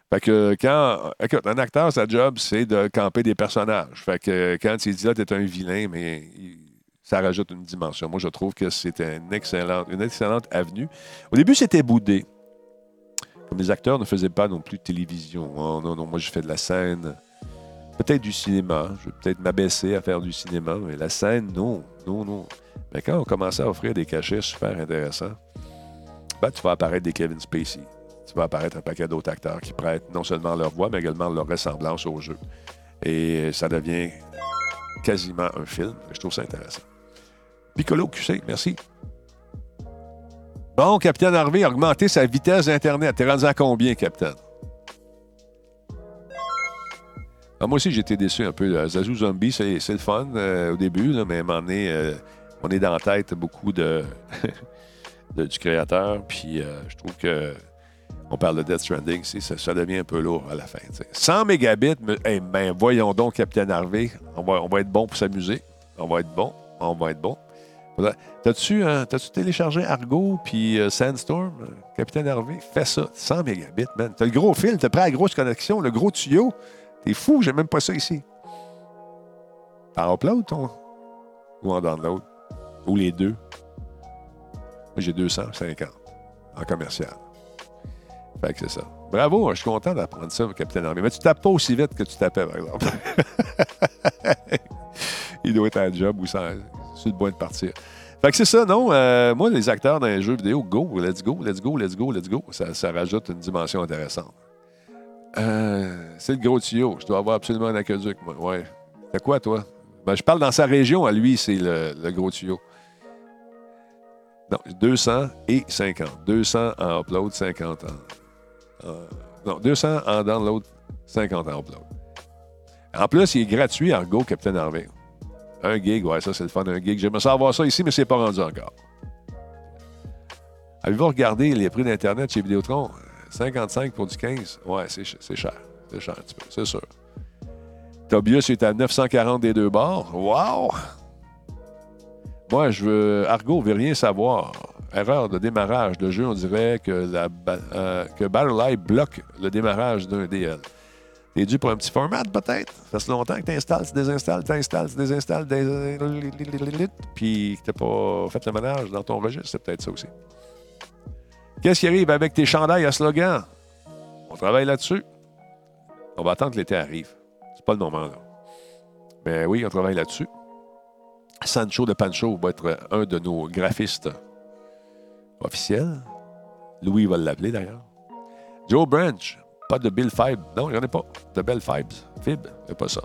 Fait que quand. Écoute, un acteur, sa job, c'est de camper des personnages. Fait que quand il dit là, t'es un vilain, mais ça rajoute une dimension. Moi, je trouve que c'est une excellente, une excellente avenue. Au début, c'était boudé. Comme les acteurs ne faisaient pas non plus de télévision. Oh, non, non, moi, je fais de la scène. Peut-être du cinéma. Je vais peut-être m'abaisser à faire du cinéma, mais la scène, non. Non, non. Mais quand on commençait à offrir des cachets super intéressants, ben, tu vas apparaître des Kevin Spacey tu vas apparaître un paquet d'autres acteurs qui prêtent non seulement leur voix, mais également leur ressemblance au jeu. Et ça devient quasiment un film. Je trouve ça intéressant. Piccolo QC, merci. Bon, Capitaine Harvey a sa vitesse d'Internet. T'es rendu à combien, Capitaine? Ah, moi aussi, j'étais déçu un peu. Zazou Zombie, c'est le fun euh, au début, mais à un euh, on est dans la tête beaucoup [LAUGHS] de, du créateur. Puis euh, je trouve que on parle de Death Stranding, ça, devient un peu lourd à la fin. 100 mégabits, mais, ben, voyons donc, Capitaine Harvey, on va, on va être bon pour s'amuser. On va être bon, on va être bon. T'as-tu euh, téléchargé Argo puis euh, Sandstorm, euh, Capitaine Harvey? Fais ça, 100 mégabits, man. T'as le gros fil, t'as pris la grosse connexion, le gros tuyau. T'es fou, j'ai même pas ça ici. En upload, ton? Ou en download? Ou les deux? Moi, j'ai 250 en commercial. Fait que c'est ça. Bravo, je suis content d'apprendre ça, Capitaine Armée. Mais tu tapes pas aussi vite que tu tapais, par exemple. [LAUGHS] Il doit être à job ou ça, sur le point de partir. Fait que c'est ça, non? Euh, moi, les acteurs dans les jeux vidéo, go, let's go, let's go, let's go, let's go. Ça rajoute une dimension intéressante. Euh, c'est le gros tuyau. Je dois avoir absolument un aqueduc, moi. Ouais. C'est quoi, toi? Ben, je parle dans sa région, à lui, c'est le, gros tuyau. Non, 200 et 50. 200 en upload, 50 en, euh, non, 200 en download, 50 en upload. En plus, il est gratuit, Argo, Captain Harvey. Un gig, ouais, ça c'est le fun, un gig. J'aimerais savoir ça ici, mais c'est pas rendu encore. Avez-vous regardé les prix d'Internet chez Vidéotron? 55 pour du 15? Ouais, c'est cher. C'est cher un petit peu, c'est sûr. Tobias est à 940 des deux bords. Wow! Moi, je veux. Argo veut rien savoir erreur de démarrage de jeu, on dirait que, la, euh, que Battle Live bloque le démarrage d'un DL. T'es dû pour un petit format, peut-être? Ça fait longtemps que tu installes, tu désinstalles, tu installes, tu désinstalles, puis que tu pas fait le ménage dans ton registre. C'est peut-être ça aussi. Qu'est-ce qui arrive avec tes chandails à slogan? On travaille là-dessus. On va attendre que l'été arrive. C'est pas le moment, là. Mais oui, on travaille là-dessus. Sancho de Pancho va être un de nos graphistes officiel. Louis va l'appeler d'ailleurs. Joe Branch, pas de Bill Fibe. Non, il n'y en a pas. De Bell Fibes. Fibre, c'est pas ça.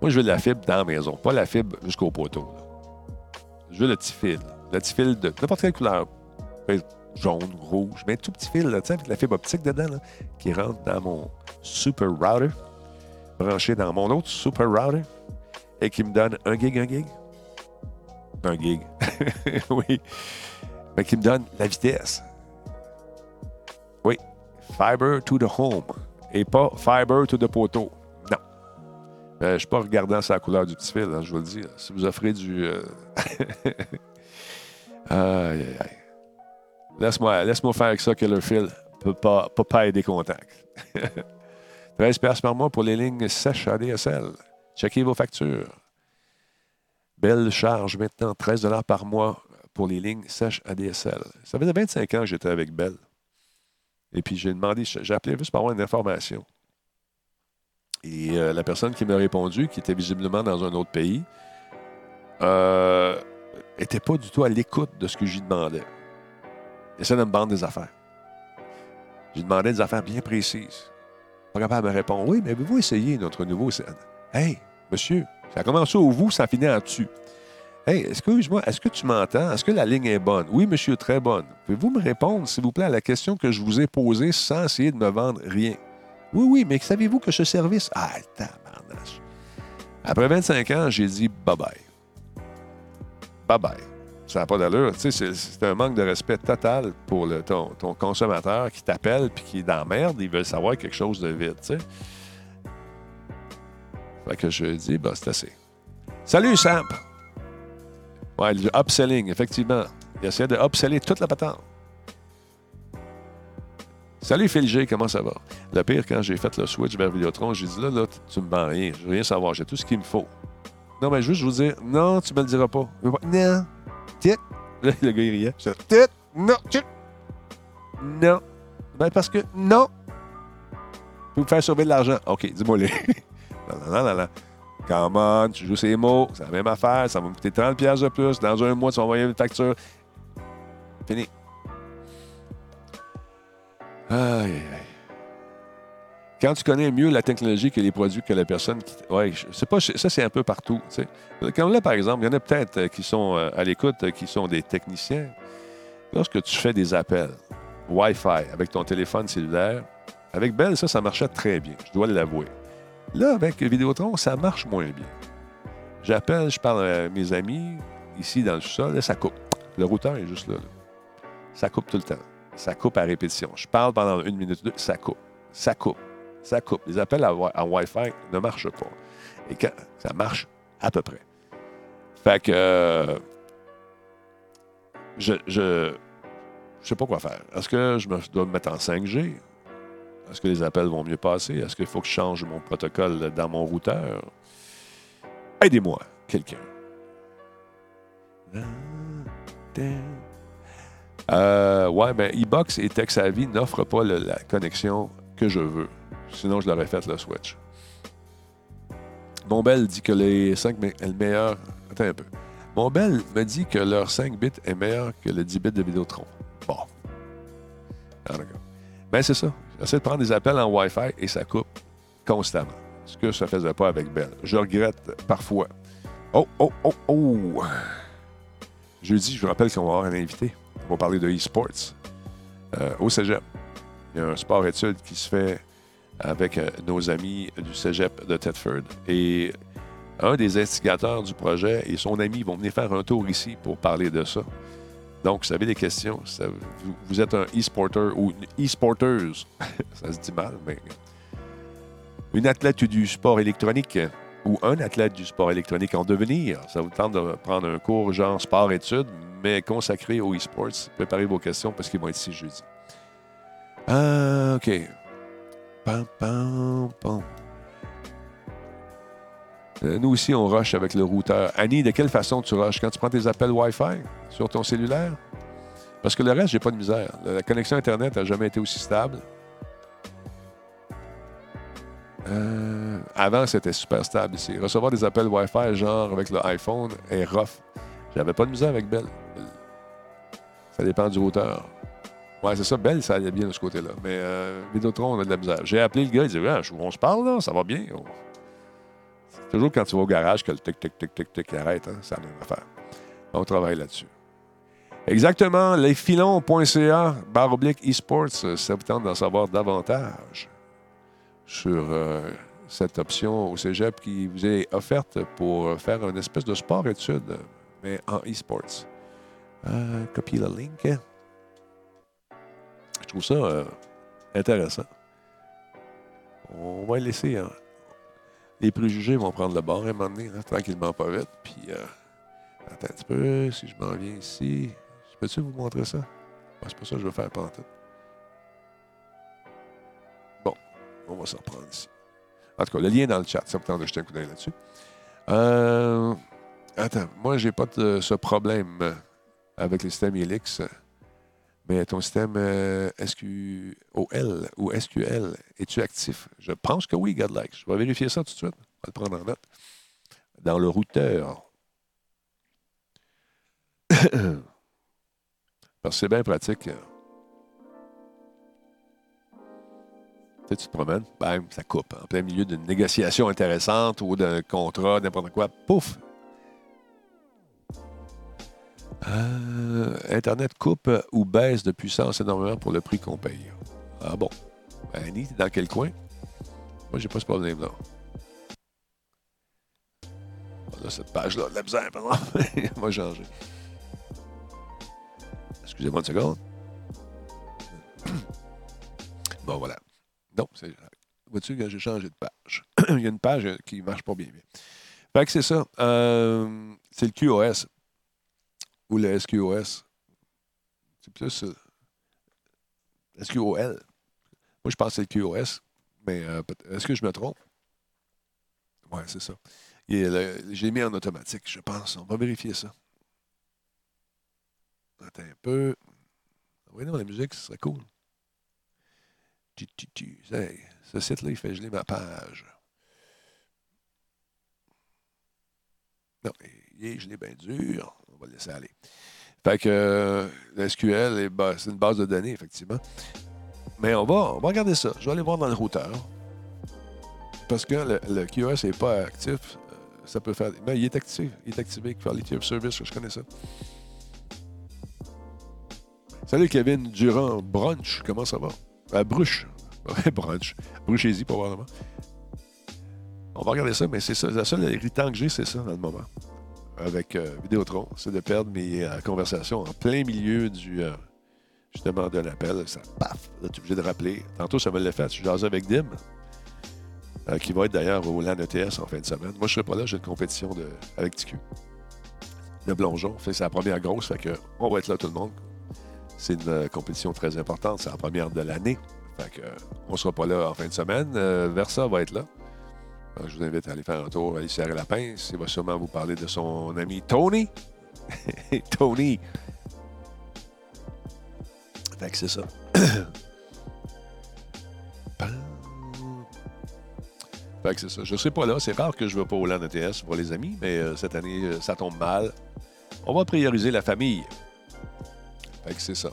Moi, je veux de la fibre dans la maison, pas la fibre jusqu'au poteau. Je veux le petit fil. Le petit fil de n'importe quelle couleur. Jaune, rouge, mais tout petit fil, là, avec la fibre optique dedans, là, qui rentre dans mon super router, branché dans mon autre super router, et qui me donne un gig, un gig. Un gig. [LAUGHS] oui mais qui me donne la vitesse. Oui, fiber to the home et pas fiber to the poteau. Non. je ne suis pas regardant sa couleur du petit fil, hein, je vous le dis. Si vous offrez du. Euh, [LAUGHS] aïe, aïe, aïe. Laisse-moi laisse faire avec ça que le fil peut pas, peut pas aider contact. [LAUGHS] 13 pièces par mois pour les lignes sèches ADSL. Checkez vos factures. Belle charge maintenant, 13 par mois pour les lignes sèches ADSL. Ça faisait 25 ans que j'étais avec Bell. Et puis j'ai demandé, j'ai appelé juste pour avoir une information. Et euh, la personne qui m'a répondu, qui était visiblement dans un autre pays, n'était euh, pas du tout à l'écoute de ce que lui demandais. Essaie de me vendre des affaires. J'ai demandé des affaires bien précises. Pas capable de me répondre. Oui, mais avez-vous essayé notre nouveau. Hey, monsieur, ça commence au vous, ça finit en dessus. Hey, excuse-moi, est-ce que tu m'entends? Est-ce que la ligne est bonne? Oui, monsieur, très bonne. Pouvez-vous me répondre, s'il vous plaît, à la question que je vous ai posée sans essayer de me vendre rien? Oui, oui, mais savez-vous que ce service? Ah, tabarnache. Après 25 ans, j'ai dit bye-bye. Bye-bye. Ça n'a pas d'allure. Tu sais, c'est un manque de respect total pour le, ton, consommateur qui t'appelle puis qui est dans la merde. Il veut savoir quelque chose de vite, tu sais. Fait que je dis, bah, c'est assez. Salut, Samp! Ouais, le upselling, effectivement. Il essaie de upseller toute la patente. Salut Phil G, comment ça va? Le pire, quand j'ai fait le switch vers Vidéotron, j'ai dit là, là, tu me vends rien, je veux rien savoir, j'ai tout ce qu'il me faut. Non, mais juste, je vous dire, non, tu me le diras pas. Non, tit. le gars, il riait. Tit, non, tit. Non. Ben, parce que, non. Vous me faire sauver de l'argent. OK, dis-moi les. [LAUGHS] non, non, non, non, non. Come on, tu joues ces mots, c'est la même affaire, ça va me coûter 30$ de plus. Dans un mois, tu vas envoyer une facture. Fini. Aïe, aïe, aïe. Quand tu connais mieux la technologie que les produits que la personne qui. Ouais, c'est pas. Ça, c'est un peu partout. sais. Comme là, par exemple, il y en a peut-être euh, qui sont euh, à l'écoute, euh, qui sont des techniciens. Lorsque tu fais des appels Wi-Fi avec ton téléphone cellulaire, avec Bell, ça, ça marchait très bien. Je dois l'avouer. Là, avec Vidéotron, ça marche moins bien. J'appelle, je parle à mes amis ici dans le sous-sol, ça coupe. Le routeur est juste là, Ça coupe tout le temps. Ça coupe à répétition. Je parle pendant une minute, deux, ça coupe. Ça coupe. Ça coupe. Les appels en Wi-Fi ne marchent pas. Et ça marche à peu près. Fait que euh, je, je je sais pas quoi faire. Est-ce que je dois me mettre en 5G? Est-ce que les appels vont mieux passer? Est-ce qu'il faut que je change mon protocole dans mon routeur? Aidez-moi, quelqu'un. Euh, ouais, ben e-box et Texavi n'offrent pas la connexion que je veux. Sinon, je l'aurais fait le switch. Mon bel dit que les 5 est le meilleur. Attends un peu. Mon bel me dit que leur 5 bits est meilleur que le 10 bits de Vidéotron. Bon. Ben, c'est ça. J'essaie de prendre des appels en Wi-Fi et ça coupe constamment. Ce que ça faisait pas avec Bell. Je regrette parfois. Oh, oh, oh, oh! Jeudi, je vous rappelle qu'on va avoir un invité. On va parler de e-sports euh, au cégep. Il y a un sport-études qui se fait avec euh, nos amis du cégep de Thetford. Et un des instigateurs du projet et son ami vont venir faire un tour ici pour parler de ça. Donc, vous avez des questions, vous, êtes un e-sporter ou une e-sporteuse, [LAUGHS] ça se dit mal, mais une athlète du sport électronique ou un athlète du sport électronique en devenir, ça vous tente de prendre un cours genre sport-études, mais consacré au e-sports, préparez vos questions parce qu'ils vont être ici jeudi. Ah, OK. Euh, nous aussi, on rush avec le routeur. Annie, de quelle façon tu rushes? Quand tu prends tes appels Wi-Fi sur ton cellulaire? Parce que le reste, j'ai pas de misère. La connexion Internet n'a jamais été aussi stable. Euh, avant, c'était super stable ici. Recevoir des appels Wi-Fi, genre avec le iPhone, est rough. J'avais pas de misère avec Bell. Ça dépend du routeur. Ouais, c'est ça. Bell, ça allait bien de ce côté-là. Mais euh, Vidéotron, on a de la misère. J'ai appelé le gars, il dit ouais, On se parle, là, ça va bien. Toujours quand tu vas au garage que le tic, tic, tic, tic, tic arrête, hein, c'est la même affaire. On travaille là-dessus. Exactement, lesfilons.ca, barre oblique esports, ça vous tente d'en savoir davantage sur euh, cette option au cégep qui vous est offerte pour faire une espèce de sport-études, mais en e-sports. Euh, copier le link. Je trouve ça euh, intéressant. On va laisser hein, les préjugés vont prendre le bord à un moment donné, hein, tranquillement, pas vite. Puis, euh, attends un petit peu, si je m'en viens ici, peux-tu vous montrer ça? c'est pas ça que je veux faire pendant tout. Bon, on va s'en reprendre ici. En tout cas, le lien dans le chat, ça me tente de jeter un coup d'œil là-dessus. Euh, attends, moi, j'ai pas de, ce problème avec le système Helix. Mais ton système euh, SQL ou SQL, es-tu actif? Je pense que oui, Godlike. Je vais vérifier ça tout de suite. Je vais le prendre en note. Dans le routeur. [COUGHS] Parce que c'est bien pratique. Tu, sais, tu te promènes, bam, ça coupe. En plein milieu d'une négociation intéressante ou d'un contrat, n'importe quoi, pouf! Euh, Internet coupe ou baisse de puissance énormément pour le prix qu'on paye. Ah bon? Ben, Annie, t'es dans quel coin? Moi, j'ai pas ce problème-là. Là, cette page-là, de la misère, pardon. [LAUGHS] Moi, changer. Excusez-moi une seconde. [CLEARS THROAT] Bon, voilà. C'est. Vois-tu que j'ai changé de page? [CLEARS THROAT] Il y a une page qui marche pas bien, bien. Fait que c'est ça. Euh, c'est le QoS ou le SQOS. C'est plus euh, SQOL. Moi, je pense que c'est le QoS, mais euh, est-ce que je me trompe? Oui, c'est ça. J'ai mis en automatique, je pense. On va vérifier ça. Attends un peu. Oui, non, la musique, ce serait cool. Tu, tu, tu. Ce site-là, il fait geler ma page. Non, il est gelé bien dur. Laisser aller. Fait que euh, le SQL, c'est une base de données, effectivement. Mais on va, on va regarder ça. Je vais aller voir dans le routeur. Parce que le, le QoS n'est pas actif. euh, Ça peut faire. Mais il est actif. Il est activé. Quality of Service, je connais ça. Salut Kevin Durand Brunch, comment ça va? Euh, Bruche. [LAUGHS] Ouais, Brunch. Bruchez-y probablement. On va regarder ça, mais c'est ça. La seule irritant que j'ai, c'est ça dans le moment. Avec euh, Vidéotron, c'est de perdre mes euh, conversations en plein milieu du euh, justement d'un appel. Ça paf! Là, tu es obligé de rappeler. Tantôt, ça me l'a fait. Je suis avec Dim, qui va être d'ailleurs au LAN ETS en fin de semaine. Moi, je ne serai pas là, j'ai une compétition de, avec TQ. De. Fait que C'est la première grosse, fait on va être là tout le monde. C'est une compétition très importante. C'est la première de l'année. Fait que, on ne sera pas là en fin de semaine. Versa va être là. Alors, je vous invite à aller faire un tour, aller serrer la pince. Il va sûrement vous parler de son ami Tony. [LAUGHS] Tony. Fait que c'est ça. [COUGHS] fait que c'est ça. Je ne serai pas là. C'est rare que je ne vais pas au LAN ETS pour les amis, mais euh, cette année, euh, ça tombe mal. On va prioriser la famille. Fait que c'est ça.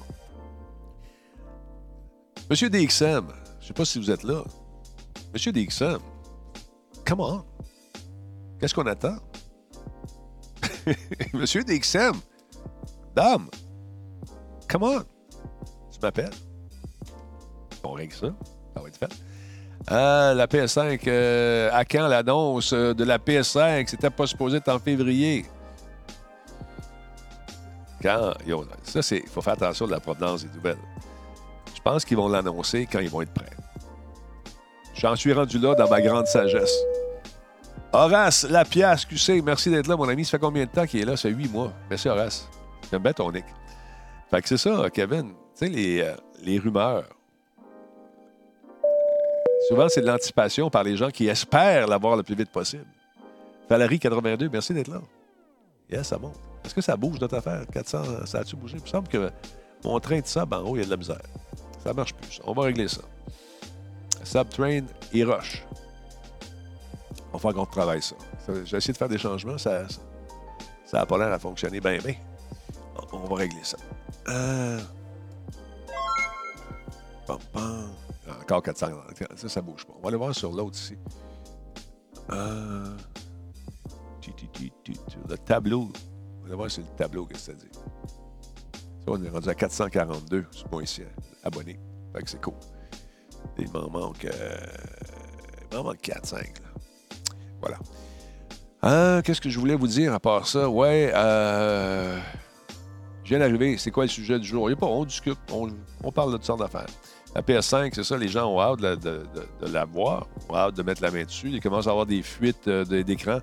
Monsieur DXM, je sais pas si vous êtes là. Monsieur DXM, come on. Qu'est-ce qu'on attend? [LAUGHS] Monsieur DXM, dame, come on. Tu m'appelles? On règle ça. Ça va être fait. Ah, la PS5, euh, à quand l'annonce euh, de la PS5? C'était pas supposé être en février. Quand, yo, ça, c'est. Il faut faire attention de la provenance des nouvelles. Je pense qu'ils vont l'annoncer quand ils vont être prêts. J'en suis rendu là dans ma grande sagesse. Horace Lapiace, QC, merci d'être là, mon ami. Ça fait combien de temps qu'il est là? Ça fait huit mois. Merci, Horace. J'aime bien ton nick. Fait que c'est ça, Kevin. Tu sais, les, euh, rumeurs. Souvent, c'est de l'anticipation par les gens qui espèrent l'avoir le plus vite possible. Valérie, 82, merci d'être là. Yes, ça monte. Est-ce que ça bouge notre affaire? 400, ça a-tu bougé? Il me semble que mon train de sable en haut, il y a de la misère. Ça marche plus. On va régler ça. Subtrain et Rush. On va faire qu'on travaille ça. J'ai essayé de faire des changements. Ça n'a pas l'air à fonctionner bien, bien. On va régler ça. Euh... Pam, pam. Encore 400. Ça, ça bouge pas. On va aller voir sur l'autre ici. Euh... Le tableau. On va voir sur le tableau, qu'est-ce que ça dit. Ça, on est rendu à 442, c'est bon ici, abonnés. Fait que c'est cool. Il m'en manque. euh, il m'en manque 4, 5. Là. Voilà. Ah, Qu'est-ce que je voulais vous dire à part ça? Ouais, euh, je viens d'arriver. C'est quoi le sujet du jour? Il a pas, on discute, on, parle de toutes sortes d'affaires. La PS5, c'est ça, les gens ont hâte de, la- voir, ont hâte de mettre la main dessus. Il commence à avoir des fuites euh, d'écran.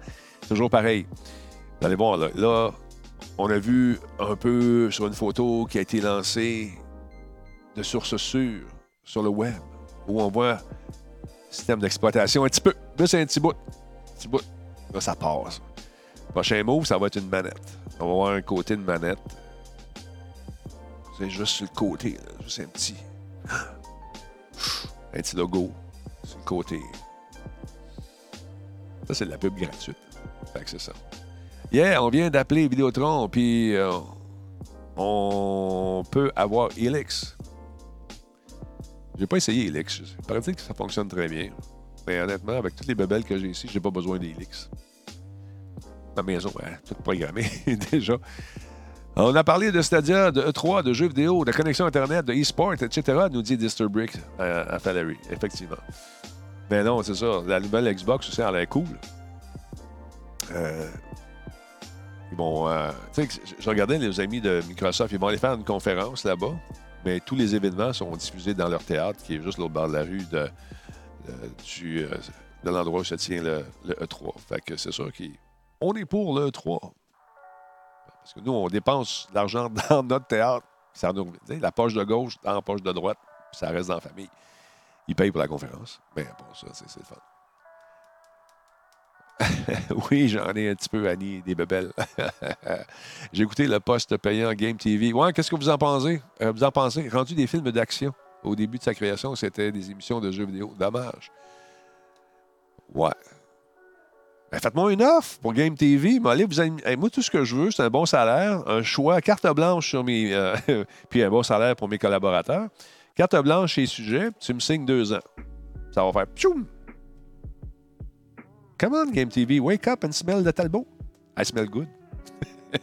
Toujours pareil. Vous allez voir, là, là, on a vu un peu sur une photo qui a été lancée de sources sûres sur le web, où on voit le système d'exploitation un petit peu. C'est un petit bout. Là, ça passe. Prochain move, ça va être une manette. On va voir un côté de manette. C'est juste sur le côté, là. juste un petit. [GASPS] Un petit logo sur le côté. Ça, c'est de la pub gratuite. Fait que c'est ça. Hier, on vient d'appeler Vidéotron, puis euh, on peut avoir Helix. J'ai pas essayé Helix. Il paraît que ça fonctionne très bien. Mais honnêtement, avec toutes les bebelles que j'ai ici, j'ai pas besoin d'Helix. Ma maison, est toute programmée [LAUGHS] déjà. On a parlé de Stadia, de E3, de jeux vidéo, de connexion Internet, de e-sport, etc., nous dit Disturbrick à, à Valerie, effectivement. Mais non, c'est ça. La nouvelle Xbox aussi, elle est cool. Euh, bon, euh, tu sais, je regardais les amis de Microsoft, ils vont aller faire une conférence là-bas, mais tous les événements sont diffusés dans leur théâtre, qui est juste l'autre bord de la rue de, du, euh, de l'endroit où se tient le, E3. Fait que c'est sûr qu'on est pour le E3. Parce que nous, on dépense l'argent [LAUGHS] dans notre théâtre, ça nous, la poche de gauche dans la poche de droite, puis ça reste dans la famille. Ils payent pour la conférence. Mais bon, ça, c'est le fun. [LAUGHS] oui, j'en ai un petit peu, Annie, des bebelles. [LAUGHS] J'ai écouté le poste payant Game TV. Ouais, qu'est-ce que vous en pensez? Euh, vous en pensez? Rendu des films d'action. Au début de sa création, c'était des émissions de jeux vidéo. Dommage. Ouais. Ben, faites-moi une offre pour Game TV. moi, tout ce que je veux, c'est un bon salaire, un choix, carte blanche sur mes. Euh, [LAUGHS] puis un bon salaire pour mes collaborateurs. Carte blanche chez Sujet, tu me signes deux ans. Ça va faire pchoum! Come on, Game TV, wake up and smell the Talbot. I smell good. [LAUGHS]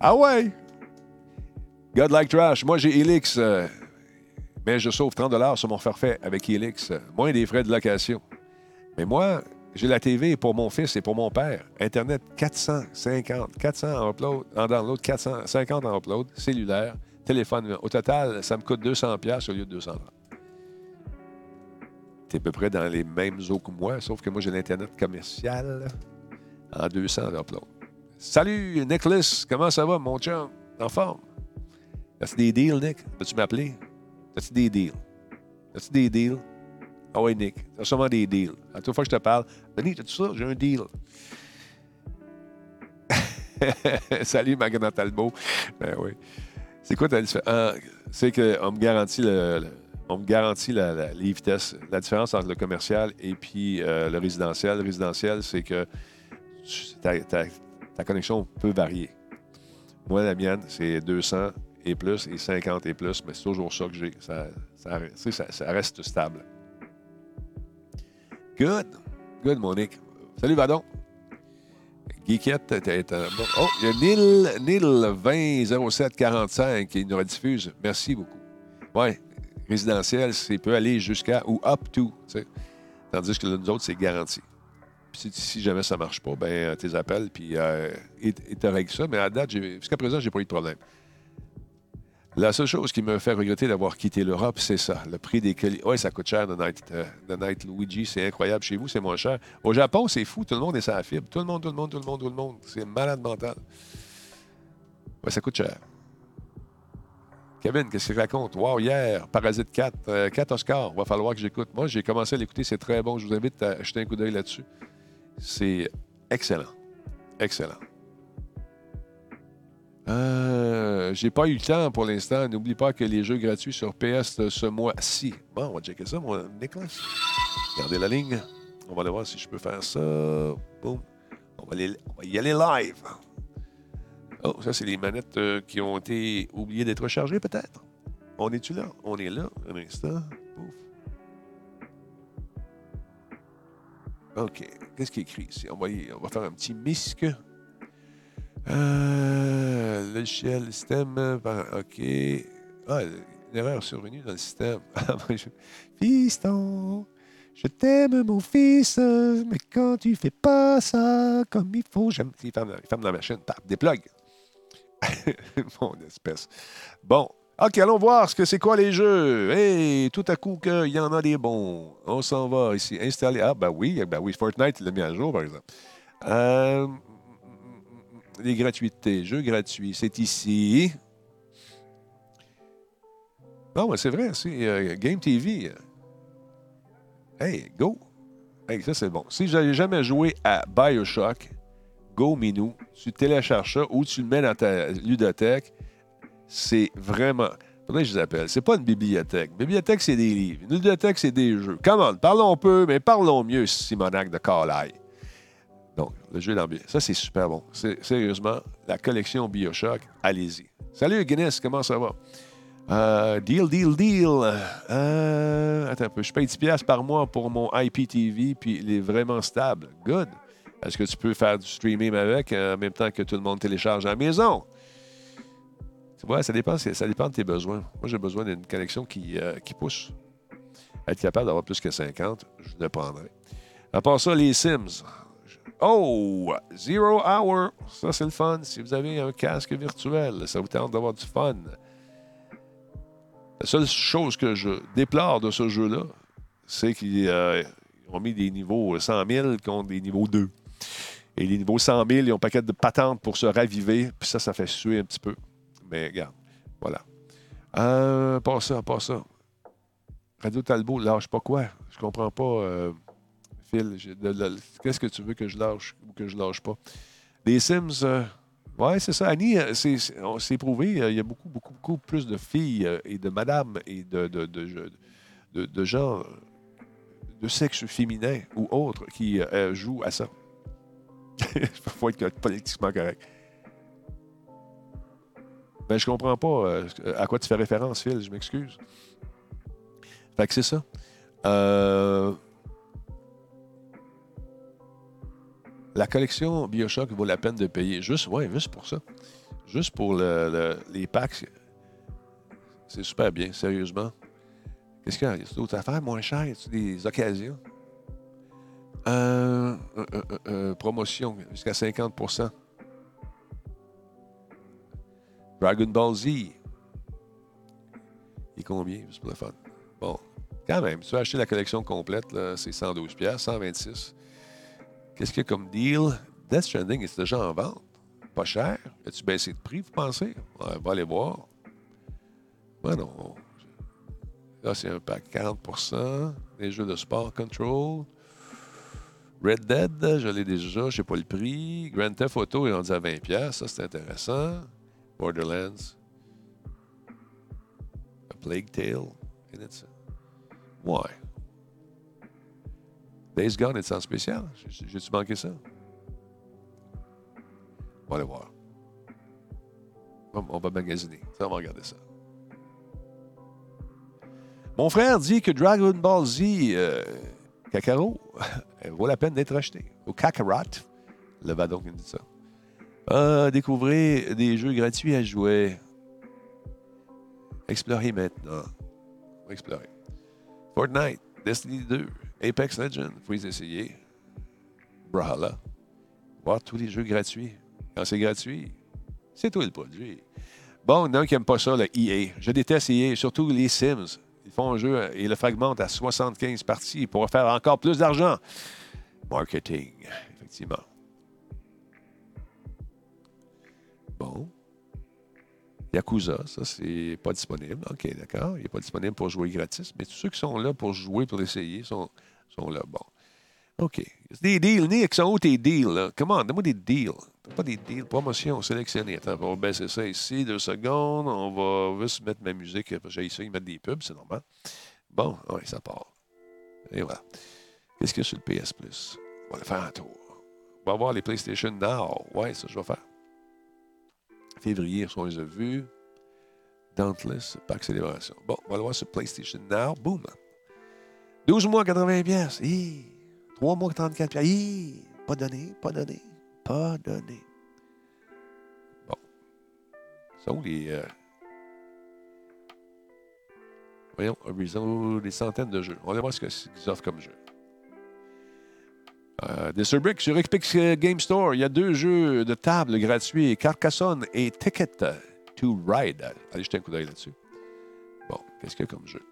ah ouais! God like trash. Moi, j'ai Elix, euh, mais je sauve 30 sur mon forfait avec Elix. moins des frais de location. Mais moi, j'ai la TV pour mon fils et pour mon père. Internet 450, 400 en upload, en download, 450 en upload, cellulaire, téléphone. Au total, ça me coûte 200 au lieu de 230 à peu près dans les mêmes eaux que moi, sauf que moi, j'ai l'Internet commercial en 200 d'upload. Salut, Nicholas! Comment ça va, mon chum? En forme? As-tu des deals, Nick? Peux-tu m'appeler? As-tu des deals? As-tu des deals? Ah oui, Nick. T'as sûrement des deals. À toute fois que je te parle, Denis, t'as-tu ça? J'ai un deal. [LAUGHS] Salut, Magana Talbot. Ben oui. C'est quoi ta différence? Ah, c'est qu'on me garantit le on me garantit les vitesses. La différence entre le commercial et puis euh, le résidentiel. Le résidentiel, c'est que ta, connexion peut varier. Moi, la mienne, c'est 200 et plus et 50 et plus, mais c'est toujours ça que j'ai. Ça, reste stable. Good. Good, Monique. Salut, Vadon. Geekette, bon. Oh, il y a Nil, Nil 200745 qui nous rediffuse. Merci beaucoup. Ouais, résidentiel, c'est peut aller jusqu'à ou up to. Tandis que nous autres, c'est garanti. Puis si, jamais ça marche pas, ben euh, tes appels, puis euh, ils te règlent ça. Mais à date, jusqu'à présent, j'ai pas eu de problème. La seule chose qui me fait regretter d'avoir quitté l'Europe, c'est ça. Le prix des colis. Oui, ça coûte cher, de Night, euh, Night Luigi. C'est incroyable. Chez vous, c'est moins cher. Au Japon, c'est fou. Tout le monde est sans fibre. Tout le monde, tout le monde, tout le monde, tout le monde. C'est malade mental. Oui, ça coûte cher. Kevin, qu'est-ce qu'il raconte? Wow, hier, Parasite 4, 4 euh, Oscars. Va falloir que j'écoute. Moi, j'ai commencé à l'écouter. C'est très bon. Je vous invite à jeter un coup d'œil là-dessus. C'est excellent. Excellent. Euh, j'ai pas eu le temps pour l'instant. N'oublie pas que les jeux gratuits sur PS ce mois-ci. Bon, on va checker ça, mon Nicolas. Regardez la ligne. On va aller voir si je peux faire ça. Boum. On va, on va y aller live. Oh, ça, c'est les manettes euh, qui ont été oubliées d'être rechargées, peut-être. On est-tu là? On est là, un instant. Ouf. OK. Qu'est-ce qui est écrit ici? On va, on va faire un petit misque. Euh, logiciel, système. OK. Ah, une erreur survenue dans le système. [LAUGHS] Fiston, je t'aime, mon fils, mais quand tu fais pas ça comme il faut, j'aime. Il ferme, la machine. Pap, déplogue. [LAUGHS] Mon espèce. Bon. OK, allons voir ce que c'est quoi les jeux. Hey, tout à coup qu'il y en a des bons. On s'en va ici. Installer. Ah, ben oui, ben oui, Fortnite, il l'a mis à jour, par exemple. Euh, les gratuités, jeux gratuits, c'est ici. Non, mais c'est vrai, c'est euh, Game TV. Hey, go! Hey, ça, c'est bon. Si j'avais jamais joué à Bioshock, Go Minou, tu télécharges ça ou tu le mets dans ta ludothèque. C'est vraiment. Que je les appelle? C'est pas une bibliothèque. Une bibliothèque, c'est des livres. Une ludothèque, c'est des jeux. Come on, parlons peu, mais parlons mieux, Simonac de Carlisle. Donc, le jeu d'ambiance. Ça, c'est super bon. Sérieusement, la collection Bioshock, allez-y. Salut Guinness, comment ça va? Euh, deal, deal, deal. Euh, attends un peu. Je paye 10$ piastres par mois pour mon IPTV, puis il est vraiment stable. Good. Est-ce que tu peux faire du streaming avec euh, en même temps que tout le monde télécharge à la maison? Tu vois, ça dépend, ça dépend de tes besoins. Moi, j'ai besoin d'une connexion qui, qui pousse. Être capable d'avoir plus que 50, je le prendrai. À part ça, les Sims. Oh! Zero Hour. Ça, c'est le fun. Si vous avez un casque virtuel, ça vous tente d'avoir du fun. La seule chose que je déplore de ce jeu-là, c'est qu'ils euh, ont mis des niveaux 100 000 contre des niveaux 2. Et les niveaux 100 000, ils ont un paquet de patentes pour se raviver. Puis ça, ça fait suer un petit peu. Mais regarde, voilà. Euh, pas ça, pas ça. Radio Talbot, lâche pas quoi? Je comprends pas, euh, Qu'est-ce que tu veux que je lâche ou que je lâche pas? Les Sims, euh, ouais, c'est ça. Annie, euh, c'est prouvé, euh, il y a beaucoup, beaucoup, beaucoup plus de filles euh, et de madames et de, de, de, gens de sexe féminin ou autres qui jouent à ça. Il [LAUGHS] faut être politiquement correct. Ben, je comprends pas à quoi tu fais référence, Phil. Je m'excuse. Fait que c'est ça. La collection Bioshock vaut la peine de payer. Juste, ouais, juste pour ça. Juste pour le- le- les packs. C'est super bien, sérieusement. Qu'est-ce qu'il y a? D'autres affaires moins chères? Y des occasions? Euh, euh, euh, promotion jusqu'à 50% Dragon Ball Z. Est combien? Juste pour le fun. Bon, quand même, tu as acheté la collection complète, c'est 112 pièces, 126. Qu'est-ce qu'il y a comme deal? Death Stranding est déjà en vente? Pas cher. As-tu baissé de prix, vous pensez? Ouais, va aller voir. Ben non. Là, c'est un pack 40% Les jeux de sport Control. Red Dead, je l'ai déjà, je sais pas le prix. Grand Theft Auto est rendu à 20 pièces, ça c'est intéressant. Borderlands. A Plague Tale. Ouais. Days Gone est en spécial? J'ai- J'ai-tu manqué ça? On va aller voir. On va- magasiner. Ça, on va regarder ça. Mon frère dit que Dragon Ball Z euh, Kakarot elle [LAUGHS] vaut la peine d'être acheté. Au Kakarot. Le va donc dit ça. Ah, découvrez des jeux gratuits à jouer. Explorez maintenant. Explorer. Fortnite, Destiny 2, Apex Legends, faut les essayer. Brawlhalla. Voir tous les jeux gratuits. Quand c'est gratuit, c'est toi le produit. Bon, il y en a qui n'aime pas ça, le EA. Je déteste EA, surtout les Sims. Ils font un jeu et le fragmentent à 75 parties pour faire encore plus d'argent. Marketing, effectivement. Bon. Yakuza, ça, c'est pas disponible. OK, d'accord. Il n'est pas disponible pour jouer gratis. Mais tous ceux qui sont là pour jouer, pour essayer, sont, sont là. Bon. OK. Des deals. Nick, sont où tes deals? Là? Comment? Donne-moi des deals. Pas des deals. Promotion sélectionnée. Attends, on va baisser ça ici. Deux secondes. On va juste mettre ma musique. J'ai essayé de mettre des pubs, c'est normal. Bon, oui, ça part. Et voilà. Qu'est-ce qu'il y a sur le PS Plus? On va le faire un tour. On va voir les PlayStation Now. Ouais, ça, je vais faire. Février, on les a vus. Dauntless, pack célébration. Bon, on va le voir sur PlayStation Now. Boom. 12 mois, 80 pièces. 3 mois, 34 pièces. Pas donné, pas donné, pas donné. Bon. Ça où les... euh, Voyons, ils ont des centaines de jeux. On va voir ce qu'ils offrent comme jeu. Euh, Disturbrick sur Xpix Game Store, il y a deux jeux de table gratuits, Carcassonne et Ticket to Ride. Allez jeter un coup d'œil là-dessus. Bon, qu'est-ce qu'il y a comme jeu?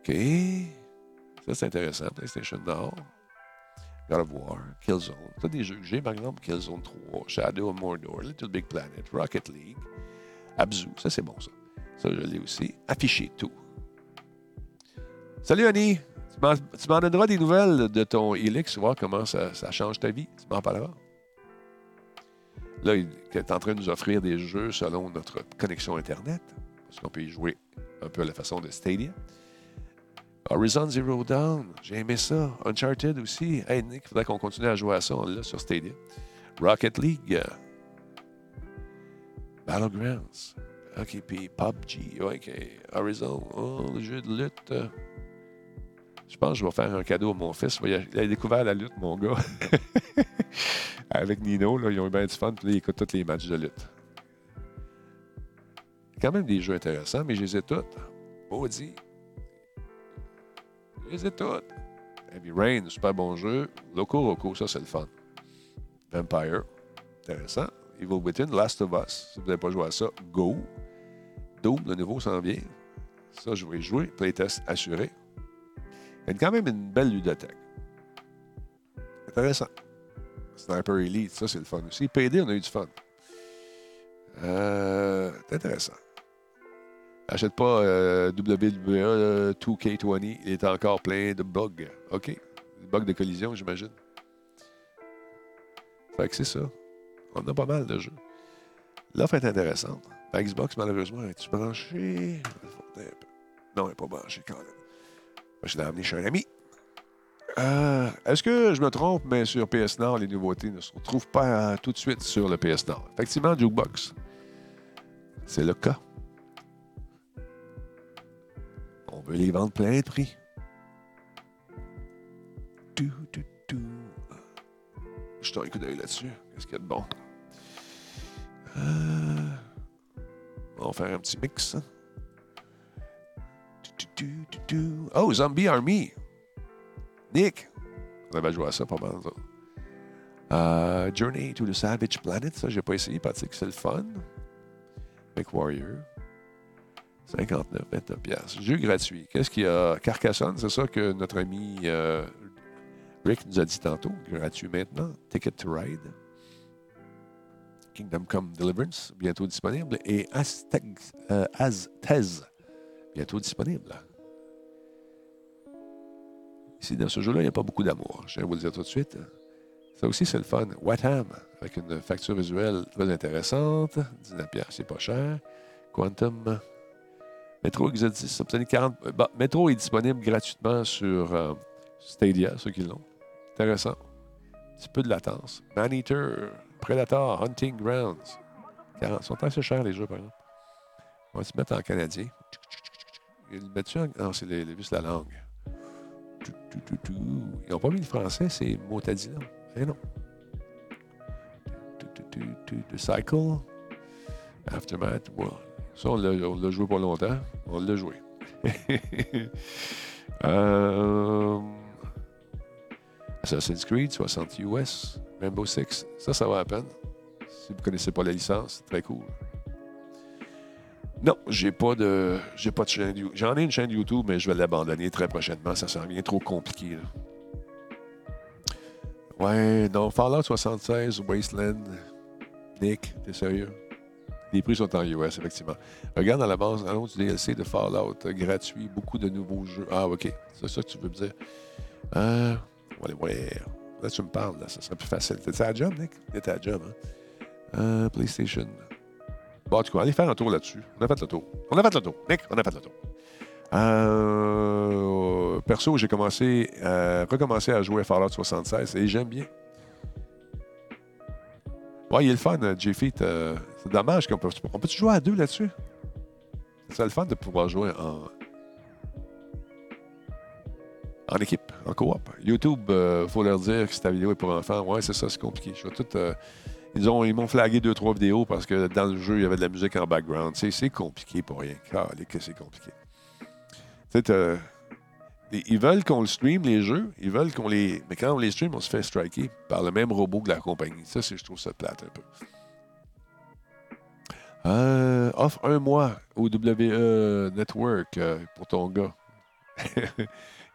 OK. Ça, c'est intéressant. PlayStation Nord. God of War, Killzone. C'est des jeux que j'ai, par exemple, Killzone 3, Shadow of Mordor, Little Big Planet, Rocket League, Abzu. Ça, c'est bon, ça. Ça, je l'ai aussi. Affiché tout. Salut, Annie. Tu m'en- donneras des nouvelles de ton Helix, voir comment ça, change ta vie. Tu m'en parleras. Là, il est en train de nous offrir des jeux selon notre connexion Internet, parce qu'on peut y jouer un peu à la façon de Stadia. Horizon Zero Dawn, j'ai aimé ça. Uncharted aussi. Hey Nick, il faudrait qu'on continue à jouer à ça. On sur Stadia. Rocket League. Battlegrounds. OK, PUBG. OK. Horizon. Oh, le jeu de lutte. Je pense que je vais faire un cadeau à mon fils. Il a, découvert la lutte, mon gars. [LAUGHS] Avec Nino, ils ont eu bien du fun. Puis là, ils écoutent tous les matchs de lutte. Quand même des jeux intéressants, mais je les ai toutes. Maudit. Je les ai toutes. Heavy Rain, super bon jeu. Loco Roco, ça c'est le fun. Vampire, intéressant. Evil Within, Last of Us. Si vous n'avez pas joué à ça, go. Doom, le nouveau s'en vient. Ça, je vais jouer. Playtest assuré. A quand même une belle ludothèque. Intéressant. Sniper Elite, ça, c'est le fun aussi. PD, on a eu du fun. Euh, c'est intéressant. N'achète pas euh, WWE 2K20. Il est encore plein de bugs. OK? Des bugs de collision, j'imagine. Fait que c'est ça. On a pas mal de jeux. L'offre est intéressante. Xbox, malheureusement, est-tu branchée? Non, elle n'est pas branchée quand même. Je l'ai amené chez un ami. Euh, Est-ce que je me trompe, mais sur PS Nord, les nouveautés ne se retrouvent pas tout de suite sur le PS Nord? Effectivement, Jukebox. C'est le cas. On veut les vendre plein de prix. Je Jetons un coup d'œil là-dessus. Qu'est-ce qu'il y a de bon? Euh, on va faire un petit mix. Oh, Zombie Army. Nick. On avait joué à ça pas mal. Uh, Journey to the Savage Planet. Ça, j'ai pas essayé que c'est le fun. Make Warrior. 59, 29 piastres. Jeu gratuit. Qu'est-ce qu'il y a? Carcassonne, c'est ça que notre ami euh, Rick nous a dit tantôt. Gratuit maintenant. Ticket to Ride. Kingdom Come Deliverance, bientôt disponible. Et Aztez, euh, Aztez bientôt disponible. Ici, dans ce jeu-là, il n'y a pas beaucoup d'amour. Je vais vous le dire tout de suite. Ça aussi, c'est le fun. Watham, avec une facture visuelle très intéressante. 19 c'est pas cher. Quantum. Metro Exodus, obtenu 40. Bah, Metro est disponible gratuitement sur euh, Stadia, ceux qui l'ont. Intéressant. Un petit peu de latence. Maneater, Predator, Hunting Grounds. 40. Ils sont assez chers, les jeux, par exemple. On va se mettre en canadien. Non, c'est les, les, la langue. Ils n'ont pas mis le français, c'est Motadina. Eh non. The Cycle. Aftermath. Ça, on l'a joué pas longtemps. On l'a joué. [LAUGHS] euh... Assassin's Creed, 60 US. Rainbow Six. Ça, ça va à peine. Si vous ne connaissez pas la licence, très cool. Non, j'ai pas de j'ai pas de chaîne YouTube. J'en ai une chaîne YouTube, mais je vais l'abandonner très prochainement. Ça s'en vient trop compliqué. Ouais, non, Fallout 76, Wasteland, Nick, t'es sérieux? Les prix sont en US, effectivement. Regarde à la base, allons du DLC de Fallout, euh, gratuit, beaucoup de nouveaux jeux. Ah, OK, c'est ça que tu veux me dire. Euh, on va aller voir. Là, tu me parles, là, ça serait plus facile. T'es à la job, Nick? T'es à la hein? Euh, PlayStation. Bon, en tout cas, allez faire un tour là-dessus. On a fait le tour. On a fait le tour. Nick, on a fait le tour. Euh, perso, j'ai commencé, euh, recommencé à jouer à Fallout 76 et j'aime bien. Ouais, il est le fun, J-Feet. Euh, c'est dommage qu'on peut. On peut jouer à deux là-dessus? C'est le fun de pouvoir jouer en. En équipe, en coop. YouTube, il euh, faut leur dire que ta vidéo est pour enfants. Ouais, c'est ça, c'est compliqué. Je vais tout. Ils, ont, ils m'ont flagué deux, trois vidéos parce que dans le jeu, il y avait de la musique en background. C'est compliqué pour rien. que c'est compliqué. ils veulent qu'on le stream, les jeux. Ils veulent qu'on les. Mais quand on les stream, on se fait striker par le même robot que la compagnie. Ça, je trouve ça plate un peu. Euh, offre un mois au WE Network euh, pour ton gars. [LAUGHS]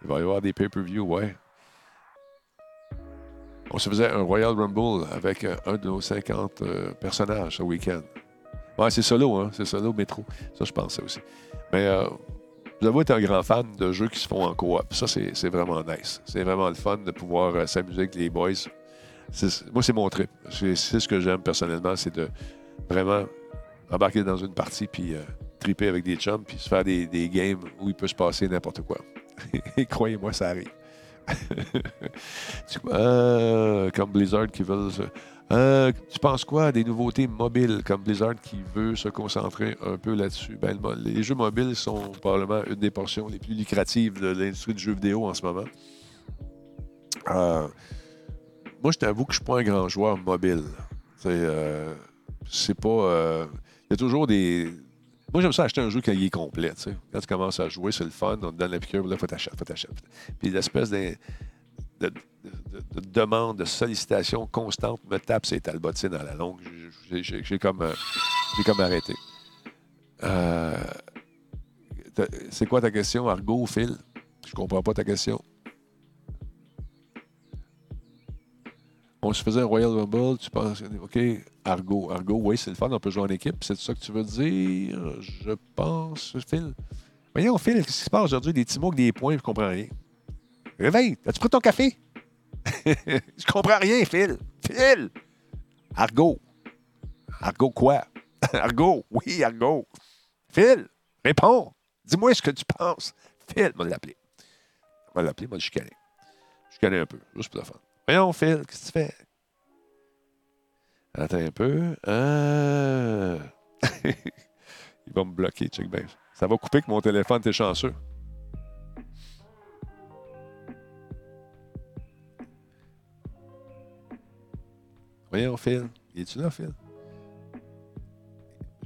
Il va y avoir des pay-per-view, ouais. On se faisait un Royal Rumble avec euh, un de nos 50 euh, personnages ce week-end. Ouais, c'est solo, hein? C'est solo métro. Ça, je pensais aussi. Mais euh, vous avez été un grand fan de jeux qui se font en coop. Ça, c'est vraiment nice. C'est vraiment le fun de pouvoir s'amuser avec les boys. Moi, c'est mon trip. C'est ce que j'aime personnellement, c'est de vraiment embarquer dans une partie puis triper avec des chums puis se faire des games où il peut se passer n'importe quoi. [LAUGHS] Et croyez-moi, ça arrive. Euh, comme Blizzard qui se- Euh, tu penses quoi des nouveautés mobiles? Comme Blizzard qui veut se concentrer un peu là-dessus? Ben, les jeux mobiles sont probablement une des portions les plus lucratives de l'industrie du jeu vidéo en ce moment. Euh, moi, je t'avoue que je ne suis pas un grand joueur mobile. C'est pas. Il y a toujours des. Moi, j'aime ça acheter un jeu il est complet. Quand tu commences à jouer, c'est le fun, on te donne la piqûre, là, faut t'acheter, faut t'acheter. Puis l'espèce de, de, de- de demande, de sollicitation constante me tape ses talbotines à la longue. J'ai- comme, euh, comme arrêté. Euh, c'est quoi ta question, Argo, Phil? Je comprends pas ta question. On se faisait un Royal Rumble, tu penses, OK, Argo. Argo, oui, c'est le fun, on peut jouer en équipe. C'est ça que tu veux dire? Je pense, Phil? Voyons, Phil, qu'est-ce qui se passe aujourd'hui? Des petits mots des points, je comprends rien. Réveille, as-tu pris ton café? [LAUGHS] je comprends rien, Phil. Phil! Argo. Argo quoi? [LAUGHS] Argo, oui, Argo. Phil, réponds. Dis-moi ce que tu penses. Phil, va l'appeler. Va l'appeler, va le chicaner. Chicaner un peu, juste pour la fun. Voyons, Phil, qu'est-ce que tu fais? Attends un peu. Euh... [LAUGHS] Il va me bloquer, check bien. Ça va couper que mon téléphone, t'es chanceux. Voyons, Phil. Es-tu là, Phil?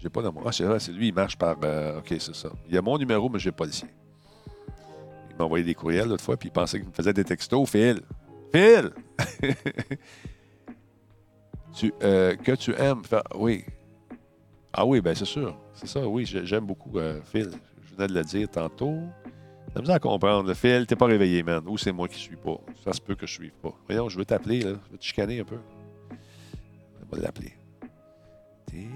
J'ai pas dans. Ah, c'est c'est lui, il marche par. euh, OK, c'est ça. Il a mon numéro, mais j'ai pas le sien. Il m'a envoyé des courriels l'autre fois, puis il pensait qu'il me faisait des textos. Phil! Phil! [LAUGHS] tu, euh, que tu aimes. Oui. Ah oui, ben c'est sûr. C'est ça, oui, j'ai- j'aime beaucoup euh, Phil. Je venais de le dire tantôt. T'as besoin à comprendre. Le Phil, t'es pas réveillé, man. Ou c'est moi qui suis pas. Ça se peut que je suive pas. Voyons, je veux t'appeler, là. Je veux te chicaner un peu. On va l'appeler. Tu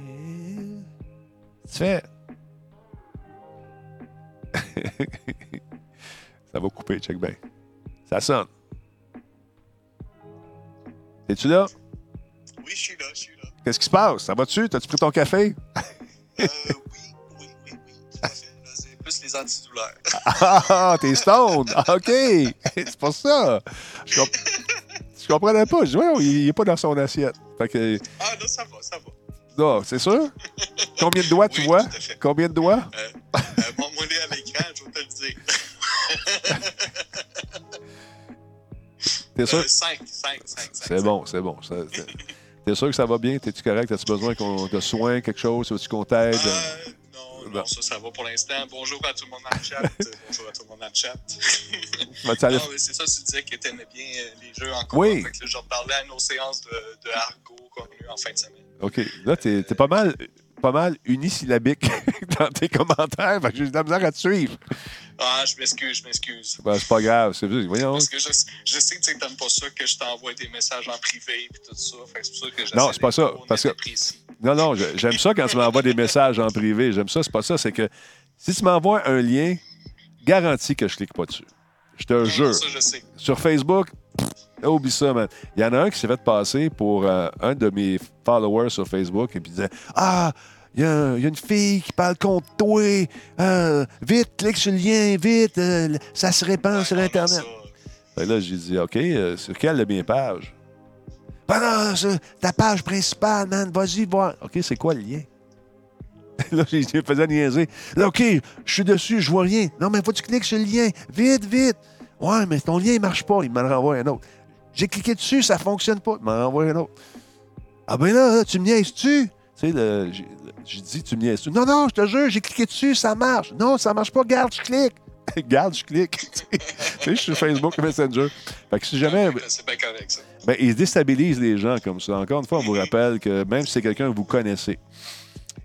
fais? [LAUGHS] Ça va couper, check bien. Ça sonne. Es-tu là? Oui, je suis là, je suis là. Qu'est-ce qui se passe? Ça va-tu? T'as-tu pris ton café? Euh, oui, oui, oui, oui. Tout à fait. Là, c'est plus les antidouleurs. Ah, t'es stone! Ah, OK! [LAUGHS] C'est pour ça! Je, comp- [LAUGHS] je comprenais pas. Je dis, ouais, il n'est pas dans son assiette. Fait que, Ah, là, ça va, ça va. non, c'est sûr? Combien de doigts tu vois? tout à fait. Combien de doigts? Euh, euh, à l'écran, je vais te le dire. [LAUGHS] T'es sûr? Euh, 5, 5, 5, C'est bon, c'est bon. T'es sûr que ça va bien? T'es-tu correct? As-tu besoin qu'on de soins, quelque chose? Veux-tu qu'on t'aide? Euh, non, ça, ça va pour l'instant. Bonjour à tout le monde le chat. [LAUGHS] Bonjour à tout le monde le chat. [LAUGHS] Non, mais c'est ça, tu disais que t'aimais bien euh, les jeux en commun. Oui. Fait que là, je reparlais à nos séances de, de Argo qu'on a eues en fin de semaine. OK. Là, t'es t'es pas mal, pas mal unisyllabique [LAUGHS] dans tes commentaires. J'ai de la misère à te suivre. Ah, je m'excuse, je m'excuse. Ben, c'est pas grave. C'est voyons. Parce que je, je sais que tu n'aimes pas ça que je t'envoie des messages en privé et tout ça. Fait c'est pour ça que Non, c'est pas ça, parce que-. Non, non, j'aime ça quand tu m'envoies des messages en privé. J'aime ça, c'est pas ça. C'est que si tu m'envoies un lien, garantis que je clique pas dessus. Je te Non, jure. Ça, je sais. Sur Facebook, pff, oublie ça, man. Il y en a un qui s'est fait passer pour euh, un de mes followers sur Facebook et puis disait Ah, il y, y a une fille qui parle contre toi. Euh, vite, clique sur le lien, vite. euh, ça se répand sur Internet. que là, j'ai dit OK, sur quelle de mes pages Ben non, ta page principale, man. Vas-y, voir. OK, c'est quoi le lien? [LAUGHS] Là, je faisais niaiser. Là, OK, je suis dessus, je vois rien. Non, mais faut que tu cliques sur le lien. Vite, vite. Ouais, mais ton lien, il marche pas. Il m'en renvoie un autre. J'ai cliqué dessus, ça fonctionne pas. Il m'en renvoie un autre. Ah ben là, là, tu me niaises-tu? Tu sais, j'ai dit, tu me niaises-tu? Non, non, je te jure, j'ai cliqué dessus, ça marche. Non, ça marche pas, garde, je clique. [LAUGHS] garde, je clique. [LAUGHS] tu sais, je suis sur Facebook Messenger. Fait que si jamais... C'est bien correct, ça. Ben, ils déstabilisent les gens comme ça. Encore une fois, on vous rappelle que même si c'est quelqu'un que vous connaissez,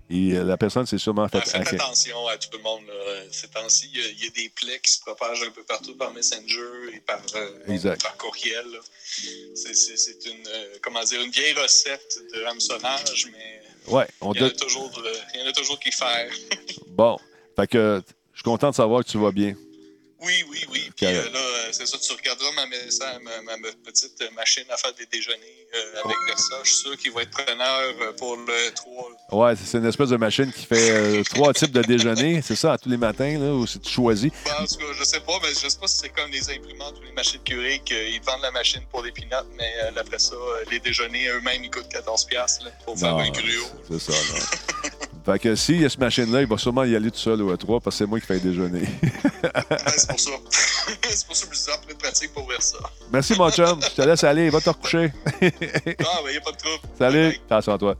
et euh, la personne s'est sûrement fait Faites attention à tout le monde. là. Ces temps-ci, il y a- il y, a des plaies qui se propagent un peu partout par Messenger et par, euh, par courriel. C'est- une, euh, comment dire, une vieille recette de hameçonnage, mais Ouais, on il y, en a toujours, il y en a toujours qui faire. Bon. Fait que je suis content de savoir que tu vas bien. Oui, oui, oui. Puis Correct. euh, là, euh, c'est ça, tu regarderas ma, ma, ma, ma, petite machine à faire des déjeuners euh, avec ça. Je suis sûr qu'il va être preneur euh, pour le 3. Ouais, c'est une espèce de machine qui fait euh, [LAUGHS] trois types de déjeuners. C'est ça, à tous les matins, là, où tu choisis. Ben, en tout cas, je sais pas, mais je sais pas si c'est comme les imprimantes ou les machines curées qu'ils vendent la machine pour des pinottes, mais après ça, les déjeuners eux-mêmes, ils coûtent 14$ là, pour faire un gruau. C'est ça, non. [LAUGHS] Fait que s'il y a ce machine-là, il va sûrement y aller tout seul au E3 parce que c'est moi qui fais déjeuner. [LAUGHS] ouais, c'est pour ça. [LAUGHS] c'est pour ça que je suis plus pratique pour ouvrir ça. Merci, mon chum. Je te laisse aller. Va te recoucher. [LAUGHS] ah, ben, il n'y a pas de trouble. Salut. Attention à toi.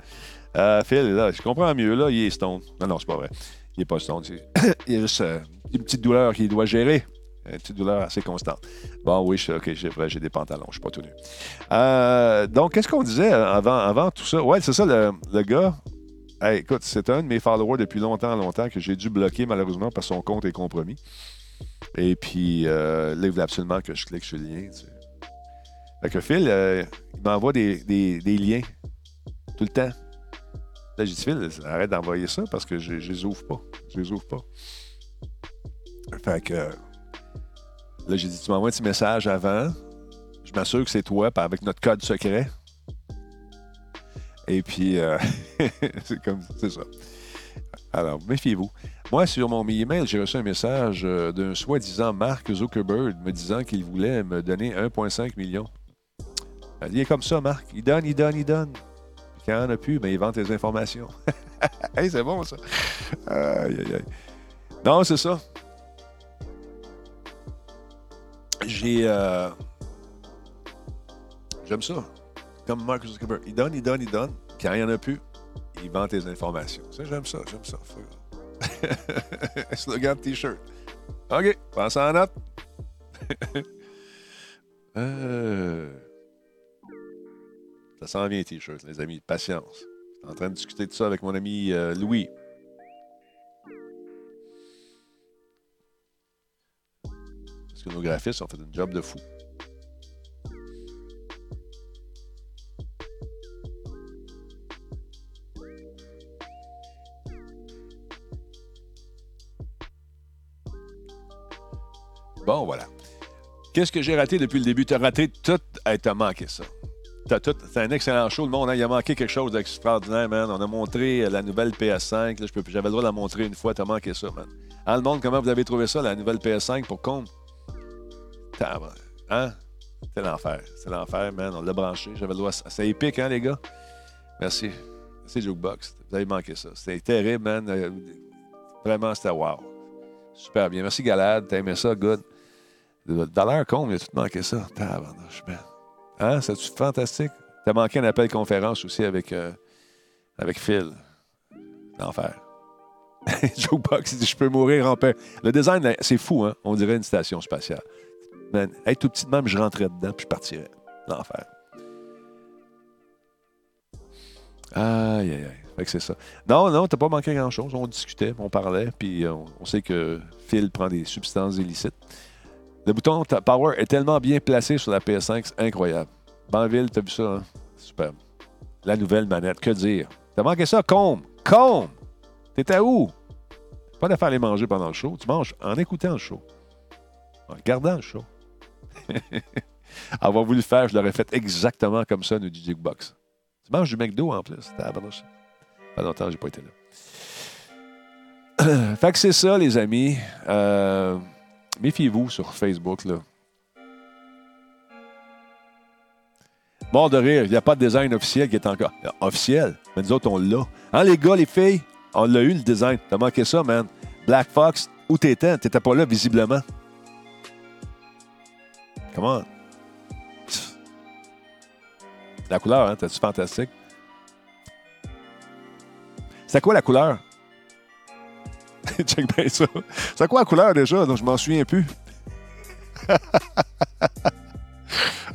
Euh, Phil, là, je comprends mieux. Là, il est stone. Non, non, c'est pas vrai. Il n'est pas stone. [COUGHS] Il y a juste euh, une petite douleur qu'il doit gérer. Une petite douleur assez constante. Bon, oui, je, OK, j'ai j'ai des pantalons, je suis pas tout nu. Euh, donc, qu'est-ce qu'on disait avant, avant tout ça? Ouais, c'est ça, le, le gars, écoute, c'est un de mes followers depuis longtemps, longtemps que j'ai dû bloquer malheureusement parce que son compte est compromis. Et puis euh, là, il voulait absolument que je clique sur le lien. Fait que Phil, euh, il m'envoie des, liens tout le temps. Là, j'ai dit, Phil, arrête d'envoyer ça parce que je ne les ouvre pas. Je les ouvre pas. Fait que là, j'ai dit, tu m'envoies un petit message avant. Je m'assure que c'est toi, avec notre code secret. Et puis, euh, [LAUGHS] c'est comme, c'est ça. Alors, méfiez-vous. Moi, sur mon email, j'ai reçu un message euh, d'un soi-disant Mark Zuckerberg me disant qu'il voulait me donner 1,5 million. Il est comme ça, Marc. Il donne, il donne, il donne. Puis quand il n'en a plus, ben, il vend tes informations. [LAUGHS] c'est bon, ça. Aïe, aïe, aïe. Non, c'est ça. J'ai. Euh... J'aime ça comme Mark Zuckerberg. Il donne, il donne, il donne. Quand il n'y en a plus, il vend tes informations. Ça, j'aime ça, j'aime ça. [LAUGHS] Slogan T-shirt. OK, pense en note. [LAUGHS] euh... Ça sent bien, T-shirt, les amis. Patience. Je suis en train de discuter de ça avec mon ami euh, Louis. Parce que nos graphistes ont fait un job de fou. Bon, voilà. Qu'est-ce que j'ai raté depuis le début? Tu as raté tout. Hey, t'as manqué ça. T'as tout. C'est un excellent show. Le monde, hein, il a manqué quelque chose d'extraordinaire, man. On a montré la nouvelle PS5. J'avais le droit de la montrer une fois. T'as manqué ça, man. Hein, le monde, comment vous avez trouvé ça, la nouvelle PS5 pour compte? Hein? C'est l'enfer. C'est l'enfer, man. On l'a branché. J'avais le droit. C'est épique, hein, les gars? Merci. Merci, Jukebox. Vous avez manqué ça. C'était terrible, man. Euh, vraiment, c'était wow. Super bien. Merci, Galad. T'as aimé ça? Good. Dans l'air con, il a tout manqué ça. Tabarnouche, Hein? C'est fantastique? T'as manqué un appel conférence aussi avec, euh, avec Phil. L'enfer. [LAUGHS] Joe Box, dit Je peux mourir en paix. Le design, c'est fou, hein? On dirait une station spatiale. Man, tout petit même, je rentrais dedans puis je partirais. L'enfer. Aïe, aïe, aïe. Fait que c'est ça. Non, non, t'as pas manqué grand-chose. On discutait, on parlait, puis on, on, sait que Phil prend des substances illicites. Le bouton Power est tellement bien placé sur la PS5, c'est incroyable. Banville, t'as vu ça, hein? Superbe. La nouvelle manette, que dire? T'as manqué ça? Combe! Combe! T'étais où? Pas de faire les manger pendant le show. Tu manges en écoutant le show. En regardant le show. [LAUGHS] Avoir voulu le faire, je l'aurais fait exactement comme ça, nous dit Jukebox. Tu manges du McDo en plus. Pas longtemps, j'ai pas été là. [CLEARS THROAT] fait que c'est ça, les amis. Euh, Méfiez-vous sur Facebook, là. Mort de rire, il n'y a pas de design officiel qui est encore. Officiel, mais nous autres, on l'a. Hein, les gars, les filles, on l'a eu le design. T'as manqué ça, man. Black Fox, où t'étais? T'étais pas là, visiblement. Comment? La couleur, hein? T'as-tu fantastique? C'est quoi la couleur? [LAUGHS] Check bien ça. C'est quoi la couleur déjà? Donc, je m'en souviens plus. [LAUGHS]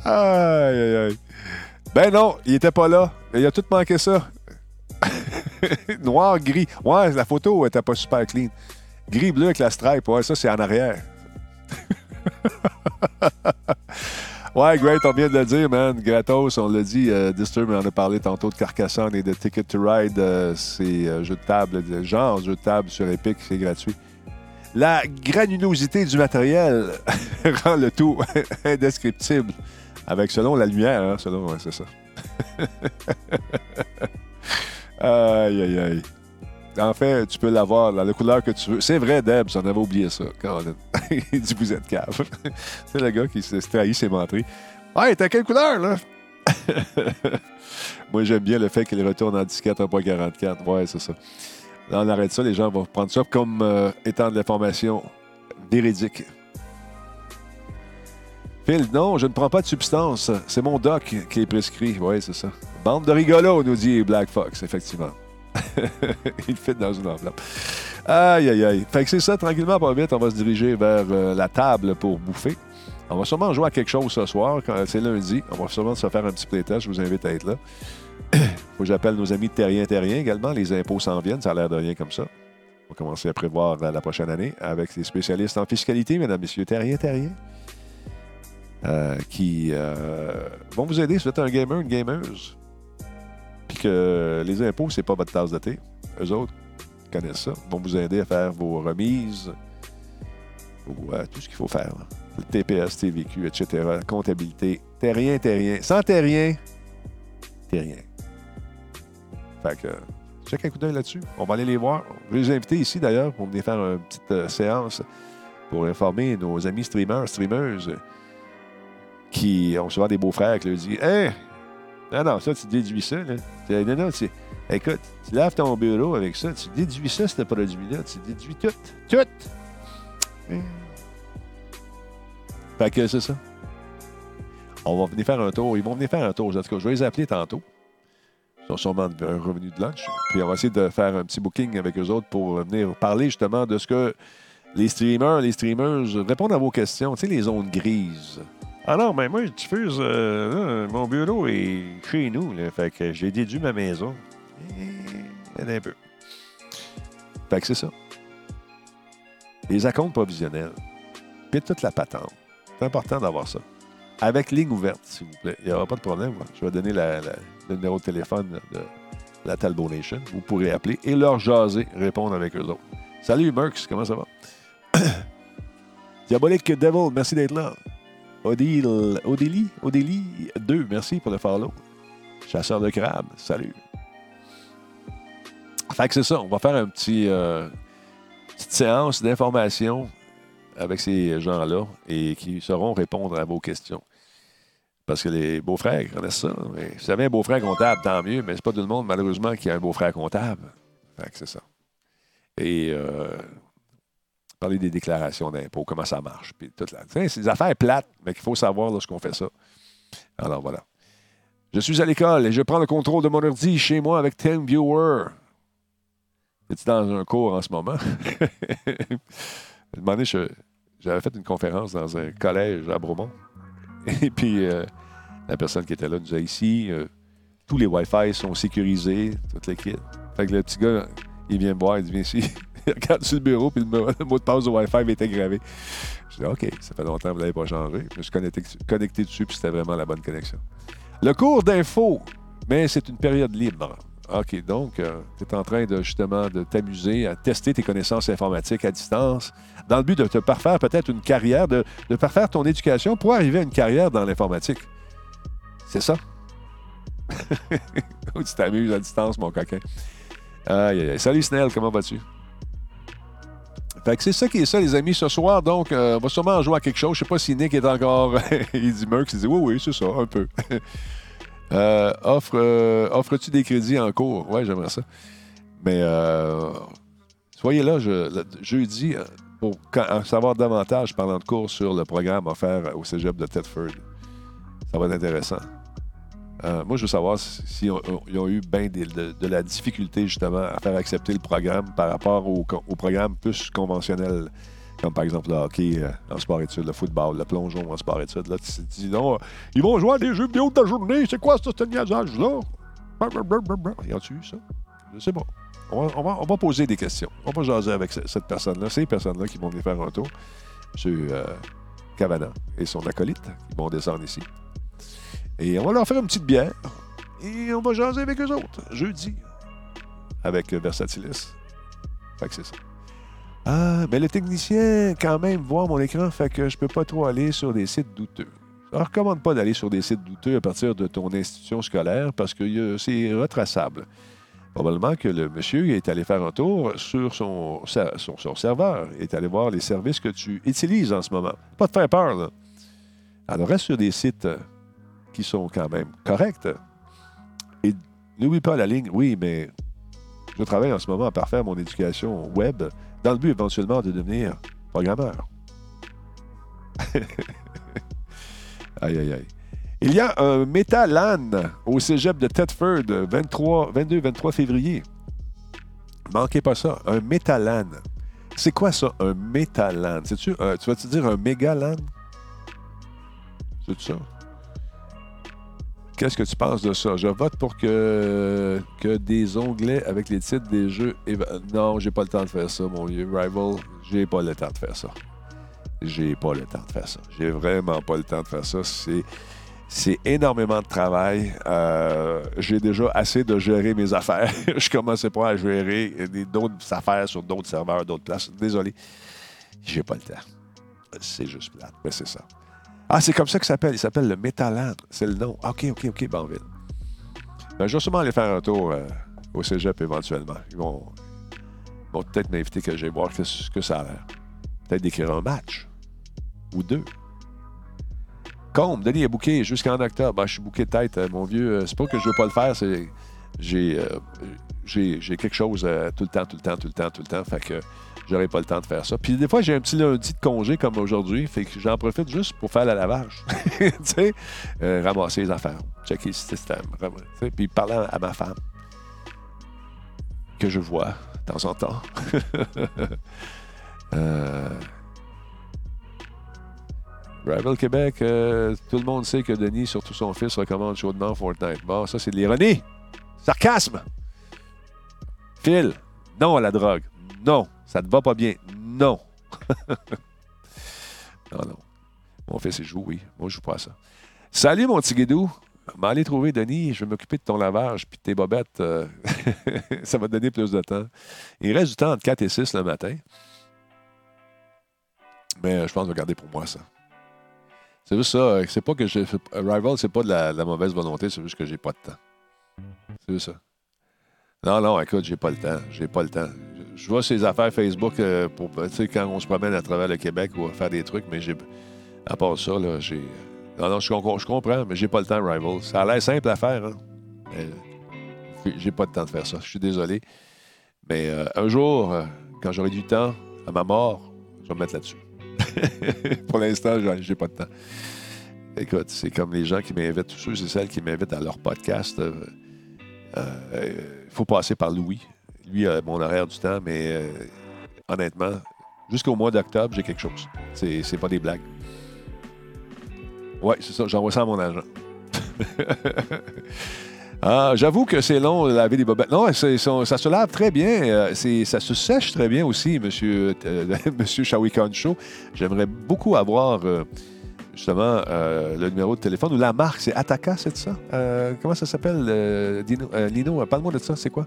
aïe, aïe, aïe. Ben non, il était pas là. Il a tout manqué ça. [LAUGHS] Noir, gris. Ouais, la photo était pas super clean. Gris, bleu avec la stripe. Ouais, ça, c'est en arrière. Ouais, great, on vient de le dire, man. Gratos, on l'a dit. Euh, Disturb, on a parlé tantôt de Carcassonne et de Ticket to Ride. Euh, c'est euh, jeu de table, genre jeu de table sur Epic, c'est gratuit. La granulosité du matériel [LAUGHS] rend le tout [LAUGHS] indescriptible. Avec selon la lumière, hein, selon, ouais, c'est ça. [LAUGHS] aïe, aïe, aïe. En fait, tu peux l'avoir la couleur que tu veux. C'est vrai, Deb, on avait oublié ça. Caroline. [LAUGHS] Il dit Vous êtes cave. [LAUGHS] c'est le gars qui s'est trahi ses menteries. Ouais, t'as quelle couleur, là? [LAUGHS] Moi, j'aime bien le fait qu'il retourne en 44. Ouais, c'est ça. Là, on arrête ça. Les gens vont prendre ça comme euh, étant de l'information véridique. Phil, non, je ne prends pas de substance. C'est mon doc qui est prescrit. Oui, c'est ça. Bande de rigolos, nous dit Black Fox, effectivement. [LAUGHS] Il fit dans une enveloppe. Aïe, aïe, aïe. Fait que c'est ça, tranquillement, pas vite, on va se diriger vers euh, la table pour bouffer. On va sûrement jouer à quelque chose ce soir, c'est lundi. On va sûrement se faire un petit playtest. Je vous invite à être là. [COUGHS] Faut que j'appelle nos amis de Terrien Terrien également. Les impôts s'en viennent, ça a l'air de rien comme ça. On va commencer à prévoir la prochaine année avec les spécialistes en fiscalité, mesdames, messieurs, Terrien Terrien. Euh, qui euh, vont vous aider si vous êtes un gamer, une gameuse. Puis que les impôts, c'est pas votre tasse de thé. Eux autres connaissent ça. vont vous aider à faire vos remises ou euh, tout ce qu'il faut faire. Le TPS, TVQ, etc. Comptabilité. Terrien, terrien. Sans terrien, terrien. Fait que, check un coup d'œil là-dessus. On va aller les voir. Je vais les inviter ici d'ailleurs pour venir faire une petite séance pour informer nos amis streamers, streameuses qui ont souvent des beaux-frères qui leur disent Hein, non, non, ça, tu déduis ça. Non, non, écoute, tu laves ton bureau avec ça, tu déduis ça, ce produit-là, tu déduis tout. Tout! Hein? Fait que c'est ça. On va venir faire un tour. Ils vont venir faire un tour. En tout cas, je vais les appeler tantôt. Ils sont sûrement un revenu de lunch. Puis on va essayer de faire un petit booking avec eux autres pour venir parler justement de ce que les streamers, les streamers répondent à vos questions. Tu sais, les zones grises. Ah non, mais moi, je diffuse. Euh, mon bureau est chez nous. Là, fait que j'ai déduit ma maison. Et, un peu. Fait que c'est ça. Les acomptes provisionnels. Puis toute la patente. C'est important d'avoir ça. Avec ligne ouverte, s'il vous plaît. Il n'y aura pas de problème. Je vais donner le numéro de téléphone de la Talbot Nation. Vous pourrez appeler et leur jaser, répondre avec eux autres. Salut, Merx, comment ça va? [COUGHS] Diabolique Devil, merci d'être là. Odile, Odélie, Odélie 2, merci pour le follow. Chasseur de crabes, salut. Fait que c'est ça, on va faire un petit, euh, petite séance d'information avec ces gens-là et qui sauront répondre à vos questions. Parce que les beaux-frères connaissent ça. Si vous avez un beau-frère comptable, tant mieux, mais c'est pas tout le monde, malheureusement, qui a un beau-frère comptable. Fait que c'est ça. Et euh, parler des déclarations d'impôts, comment ça marche. Puis. C'est des affaires plates, mais qu'il faut savoir lorsqu'on fait ça. Alors voilà. Je suis à l'école et je prends le contrôle de mon ordi chez moi avec TeamViewer. Es-tu dans un cours en ce moment? [LAUGHS] j'avais fait une conférence dans un collège à Bromont. Et puis, euh, la personne qui était là nous disait ici, euh, tous les Wi-Fi sont sécurisés, toute l'équipe. Fait que le petit gars, il vient me voir, il dit ici. [LAUGHS] regarde sur le bureau, puis le, mot de passe au Wi-Fi était gravé. Je dis OK, ça fait longtemps que vous n'avez pas changé. Je me suis connecté, dessus, puis c'était vraiment la bonne connexion. Le cours d'info, mais c'est une période libre. OK, donc, euh, tu es en train de justement de t'amuser à tester tes connaissances informatiques à distance dans le but de te parfaire peut-être une carrière, de, parfaire ton éducation pour arriver à une carrière dans l'informatique. C'est ça? [LAUGHS] tu t'amuses à distance, mon coquin? Salut Snell, comment vas-tu? C'est ça qui est ça, les amis, ce soir. Donc, euh, on va sûrement jouer à quelque chose. Je sais pas si Nick est encore. [LAUGHS] il dit Merck, il dit oui, oui, c'est ça, un peu. [LAUGHS] Euh, offre, euh, offres-tu des crédits en cours? Ouais, j'aimerais ça. Mais soyez là je, jeudi pour en savoir davantage parlant de cours sur le programme offert au cégep de Thetford. Ça va être intéressant. Euh, moi, je veux savoir s'ils ont, eu bien de, la difficulté justement à faire accepter le programme par rapport au, programme plus conventionnel, comme par exemple le hockey euh, en sport-études, le football, le plongeon en sport-études. Là, dis, non, ils vont jouer à des jeux vidéo de la journée, c'est quoi ce niaisage-là? Ils ont-tu eu ça? Je sais pas. On va, poser des questions. On va jaser avec cette personne-là, ces personnes-là qui vont venir faire un tour. M. Euh, Cavana et son acolyte, qui vont descendre ici. Et on va leur faire une petite bière. Et on va jaser avec eux autres, jeudi, avec Versatilis. Fait c'est ça. Ah, mais le technicien, quand même, voit mon écran, fait que je peux pas trop aller sur des sites douteux. Je ne recommande pas d'aller sur des sites douteux à partir de ton institution scolaire parce que euh, c'est retraçable. Probablement que le monsieur est allé faire un tour sur son serveur, est allé voir les services que tu utilises en ce moment. Pas de faire peur, là. Alors, reste sur des sites euh, sont quand même corrects. Et n'oublie pas la ligne, oui, mais je travaille en ce moment à parfaire mon éducation web dans le but éventuellement de devenir programmeur. [LAUGHS] aïe, aïe, aïe. Il y a un Metalan au cégep de Thetford, 23, 22-23 février. Manquez pas ça, un Metalan. C'est quoi ça, un Metalan? C'est-tu, un- tu vas-tu dire un Mégalan? C'est ça? Qu'est-ce que tu penses de ça? Je vote pour que, que des onglets avec les titres des jeux. éva- Non, j'ai pas le temps de faire ça, mon vieux Rival. J'ai pas le temps de faire ça. J'ai pas le temps de faire ça. J'ai vraiment pas le temps de faire ça. C'est, c'est énormément de travail. Euh, j'ai déjà assez de gérer mes affaires. [LAUGHS] Je commençais pas à gérer d'autres affaires sur d'autres serveurs, d'autres places. Désolé. J'ai pas le temps. C'est juste plate. Mais c'est ça. Ah, c'est comme ça qu'il s'appelle. Il s'appelle le Metaland. C'est le nom. OK, OK, OK, Banville. Ben, je vais sûrement aller faire un tour euh, au cégep éventuellement. Ils vont, vont peut-être m'inviter que j'aille voir ce que ça a l'air. Peut-être d'écrire un match. Ou deux. Combe, Denis est booké jusqu'en octobre. Ben, je suis booké de tête, euh, mon vieux. Euh, C'est pas que je veux pas le faire, c'est. J'ai, j'ai, j'ai quelque chose tout le temps, tout le temps, tout le temps, tout le temps. Fait que j'aurai pas le temps de faire ça. Puis des fois, j'ai un petit lundi de congé comme aujourd'hui. Fait que j'en profite juste pour faire le lavage. [LAUGHS] tu sais, euh, ramasser les affaires, checker le système. Puis parler à ma femme. Que je vois de temps en temps. [LAUGHS] euh, Rival Québec, euh, tout le monde sait que Denis, surtout son fils, recommande chaudement Fortnite. Bon, ça, c'est de l'ironie. Sarcasme. Phil, non à la drogue. Non. Ça te va pas bien? Non. [LAUGHS] non, non. Mon fils, il joue, oui. Moi, je joue pas à ça. Salut, mon petit guédou. Trouver Denis, je vais m'occuper de ton lavage puis de tes bobettes. euh, [LAUGHS] ça va te donner plus de temps. Il reste du temps entre 4 et 6 le matin. Mais euh, je pense que je vais garder pour moi ça. C'est juste ça. euh, C'est pas que je. Rival, c'est pas de la, de la mauvaise volonté, c'est juste que j'ai pas de temps. C'est juste ça. Non, non, écoute, j'ai pas le temps. J'ai pas le temps. Je, vois ces affaires Facebook euh, pour, sais, quand on se promène à travers le Québec ou faire des trucs, mais j'ai. À part ça, là, j'ai. Non, non, je, com- je comprends, mais j'ai pas le temps, Rival. Ça a l'air simple à faire, hein. Mais j'ai pas le temps de faire ça. Je suis désolé. Mais euh, un jour, euh, quand j'aurai du temps, à ma mort, je vais me mettre là-dessus. [LAUGHS] Pour l'instant, j'ai- j'ai pas de temps. Écoute, c'est comme les gens qui m'invitent, tous ceux et celles qui m'invitent à leur podcast. Il faut passer par Louis. Lui a mon horaire du temps, mais euh, honnêtement, jusqu'au mois d'octobre, j'ai quelque chose. C'est c'est pas des blagues. Oui, c'est ça. J'envoie ça à mon agent. [LAUGHS] Ah, J'avoue que c'est long, laver des bobettes. Non, ça, se lave très bien. Euh, ça se sèche très bien aussi, monsieur, euh, [LAUGHS] monsieur. J'aimerais beaucoup avoir euh, justement euh, le numéro de téléphone ou la marque. C'est Ataka, c'est ça? Euh, comment ça s'appelle, euh, Dino? Euh, Lino? Parle-moi de ça, c'est quoi?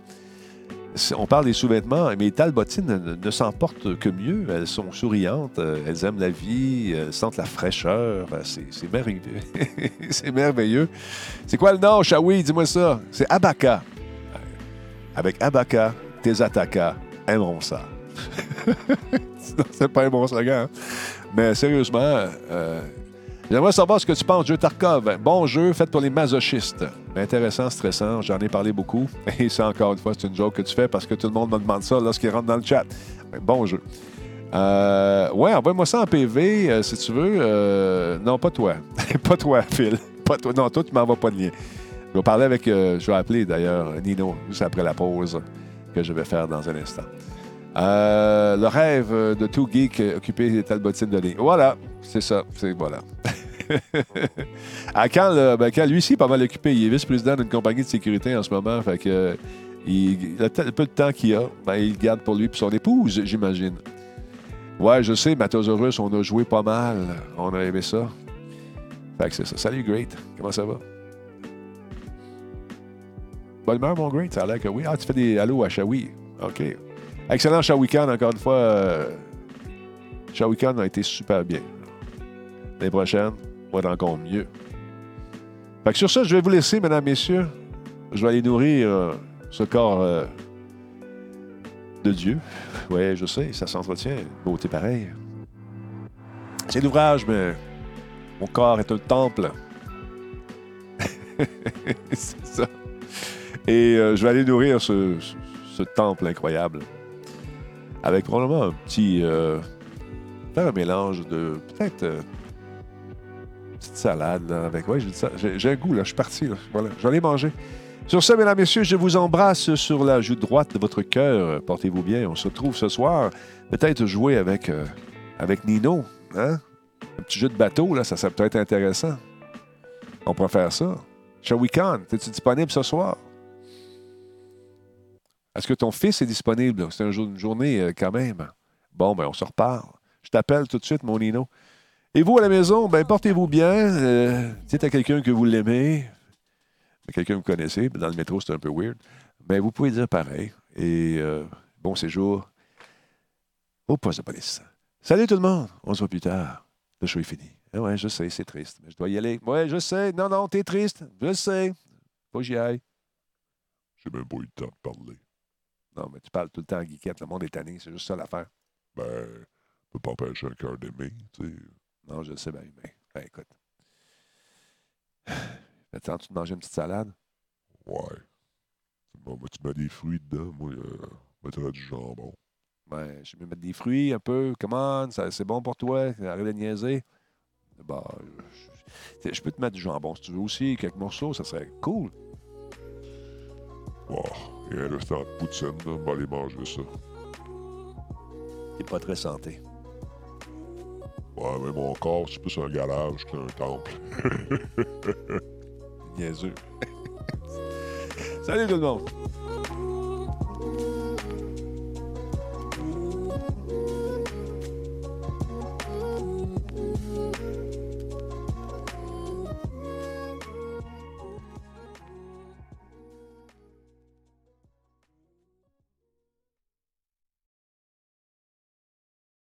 On parle des sous-vêtements, mais les talbotines ne, ne s'en portent que mieux. Elles sont souriantes, euh, elles aiment la vie, elles sentent la fraîcheur. Euh, C'est merveilleux. [LAUGHS] c'est merveilleux. C'est quoi le nom, Shawi? Dis-moi ça. C'est Abaka. Avec Abaka, tes attaquants aimeront ça. [LAUGHS] C'est pas un bon slogan. Mais sérieusement, euh, j'aimerais savoir ce que tu penses, jeu Tarkov. Bon jeu fait pour les masochistes. Intéressant, stressant, j'en ai parlé beaucoup. [LAUGHS] Et ça, encore une fois, c'est une joke que tu fais parce que tout le monde me demande ça lorsqu'il rentre dans le chat. Bon jeu. Euh, ouais, envoie-moi ça en PV euh, si tu veux. Euh, non, pas toi. [LAUGHS] pas toi, Phil. Pas toi. Non, toi, tu m'envoies pas de lien. Je vais parler avec. je vais appeler d'ailleurs Nino juste après la pause que je vais faire dans un instant. Euh, le rêve de tout geek euh, occuper les talbotines de ligne. Voilà, c'est ça. C'est voilà. [LAUGHS] à quand, le, ben, quand lui aussi est pas mal occupé. Il est vice-président d'une compagnie de sécurité en ce moment. Fait que euh, il, le peu de temps qu'il a, ben, il garde pour lui et son épouse, j'imagine. Ouais, je sais, Mathosaurus, on a joué pas mal. On a aimé ça. Fait que c'est ça. Salut, Great. Comment ça va? Bonne humeur, mon Great. Ça a l'air que oui. Ah, tu fais des allô à Shawi. OK. Excellent Shawikan, encore une fois. Euh, Shawikan a été super bien. L'année prochaine, va être encore mieux. Fait sur ça, je vais vous laisser, mesdames, messieurs. Je vais aller nourrir euh, ce corps euh, de Dieu. [LAUGHS] Oui, je sais, ça s'entretient. Beauté pareille. C'est l'ouvrage, mais mon corps est un temple. [LAUGHS] c'est ça. Et je vais aller nourrir ce, temple incroyable. Avec probablement un petit. faire un mélange de. Peut-être petite salade avec. Ouais, j'ai un goût, là. Je suis parti. Là. Voilà. J'en ai mangé. Sur ce, mesdames, messieurs, je vous embrasse sur la joue droite de votre cœur. Portez-vous bien. On se retrouve ce soir. Peut-être jouer avec, euh, avec Nino. Hein? Un petit jeu de bateau, là, ça serait peut-être intéressant. On pourrait faire ça. Shall we Es-tu disponible ce soir? Est-ce que ton fils est disponible? C'est une journée euh, quand même. Bon, ben on se reparle. Je t'appelle tout de suite, mon Nino. Et vous, à la maison, ben, portez-vous bien. Euh, dites à quelqu'un que vous l'aimez. Quelqu'un que vous connaissez. Dans le métro, c'est un peu weird. Ben, vous pouvez dire pareil. Et euh, bon séjour au poste de police. Salut tout le monde. On se voit plus tard. Le show est fini. Ah je sais, c'est triste. Mais je dois y aller. Ouais, je sais. Non, non, t'es triste. Je sais. Faut que j'y aille. J'ai même pas eu le temps de parler. Non, mais tu parles tout le temps à Guiquette. Le monde est tanné. C'est juste ça l'affaire. Ben, peut pas empêcher un cœur d'aimer, tu sais. Non, je le sais bien. Mais, ben, écoute. [SIGHS] Attends-tu de manger une petite salade? Ouais. Bon, tu mets des fruits dedans. Moi, euh, je mettrais du jambon. Ben, je vais mettre des fruits un peu. Comment? C'est bon pour toi? Arrête de niaiser. Bah, je, peux te mettre du jambon si tu veux aussi. Quelques morceaux, ça serait cool. Oh, a un restaurant de poutine, on va aller manger ça. Il pas très santé. Ouais, mais mon corps, c'est plus un garage qu'un temple. [LAUGHS] Niaiseux. [LAUGHS] Salut tout le monde!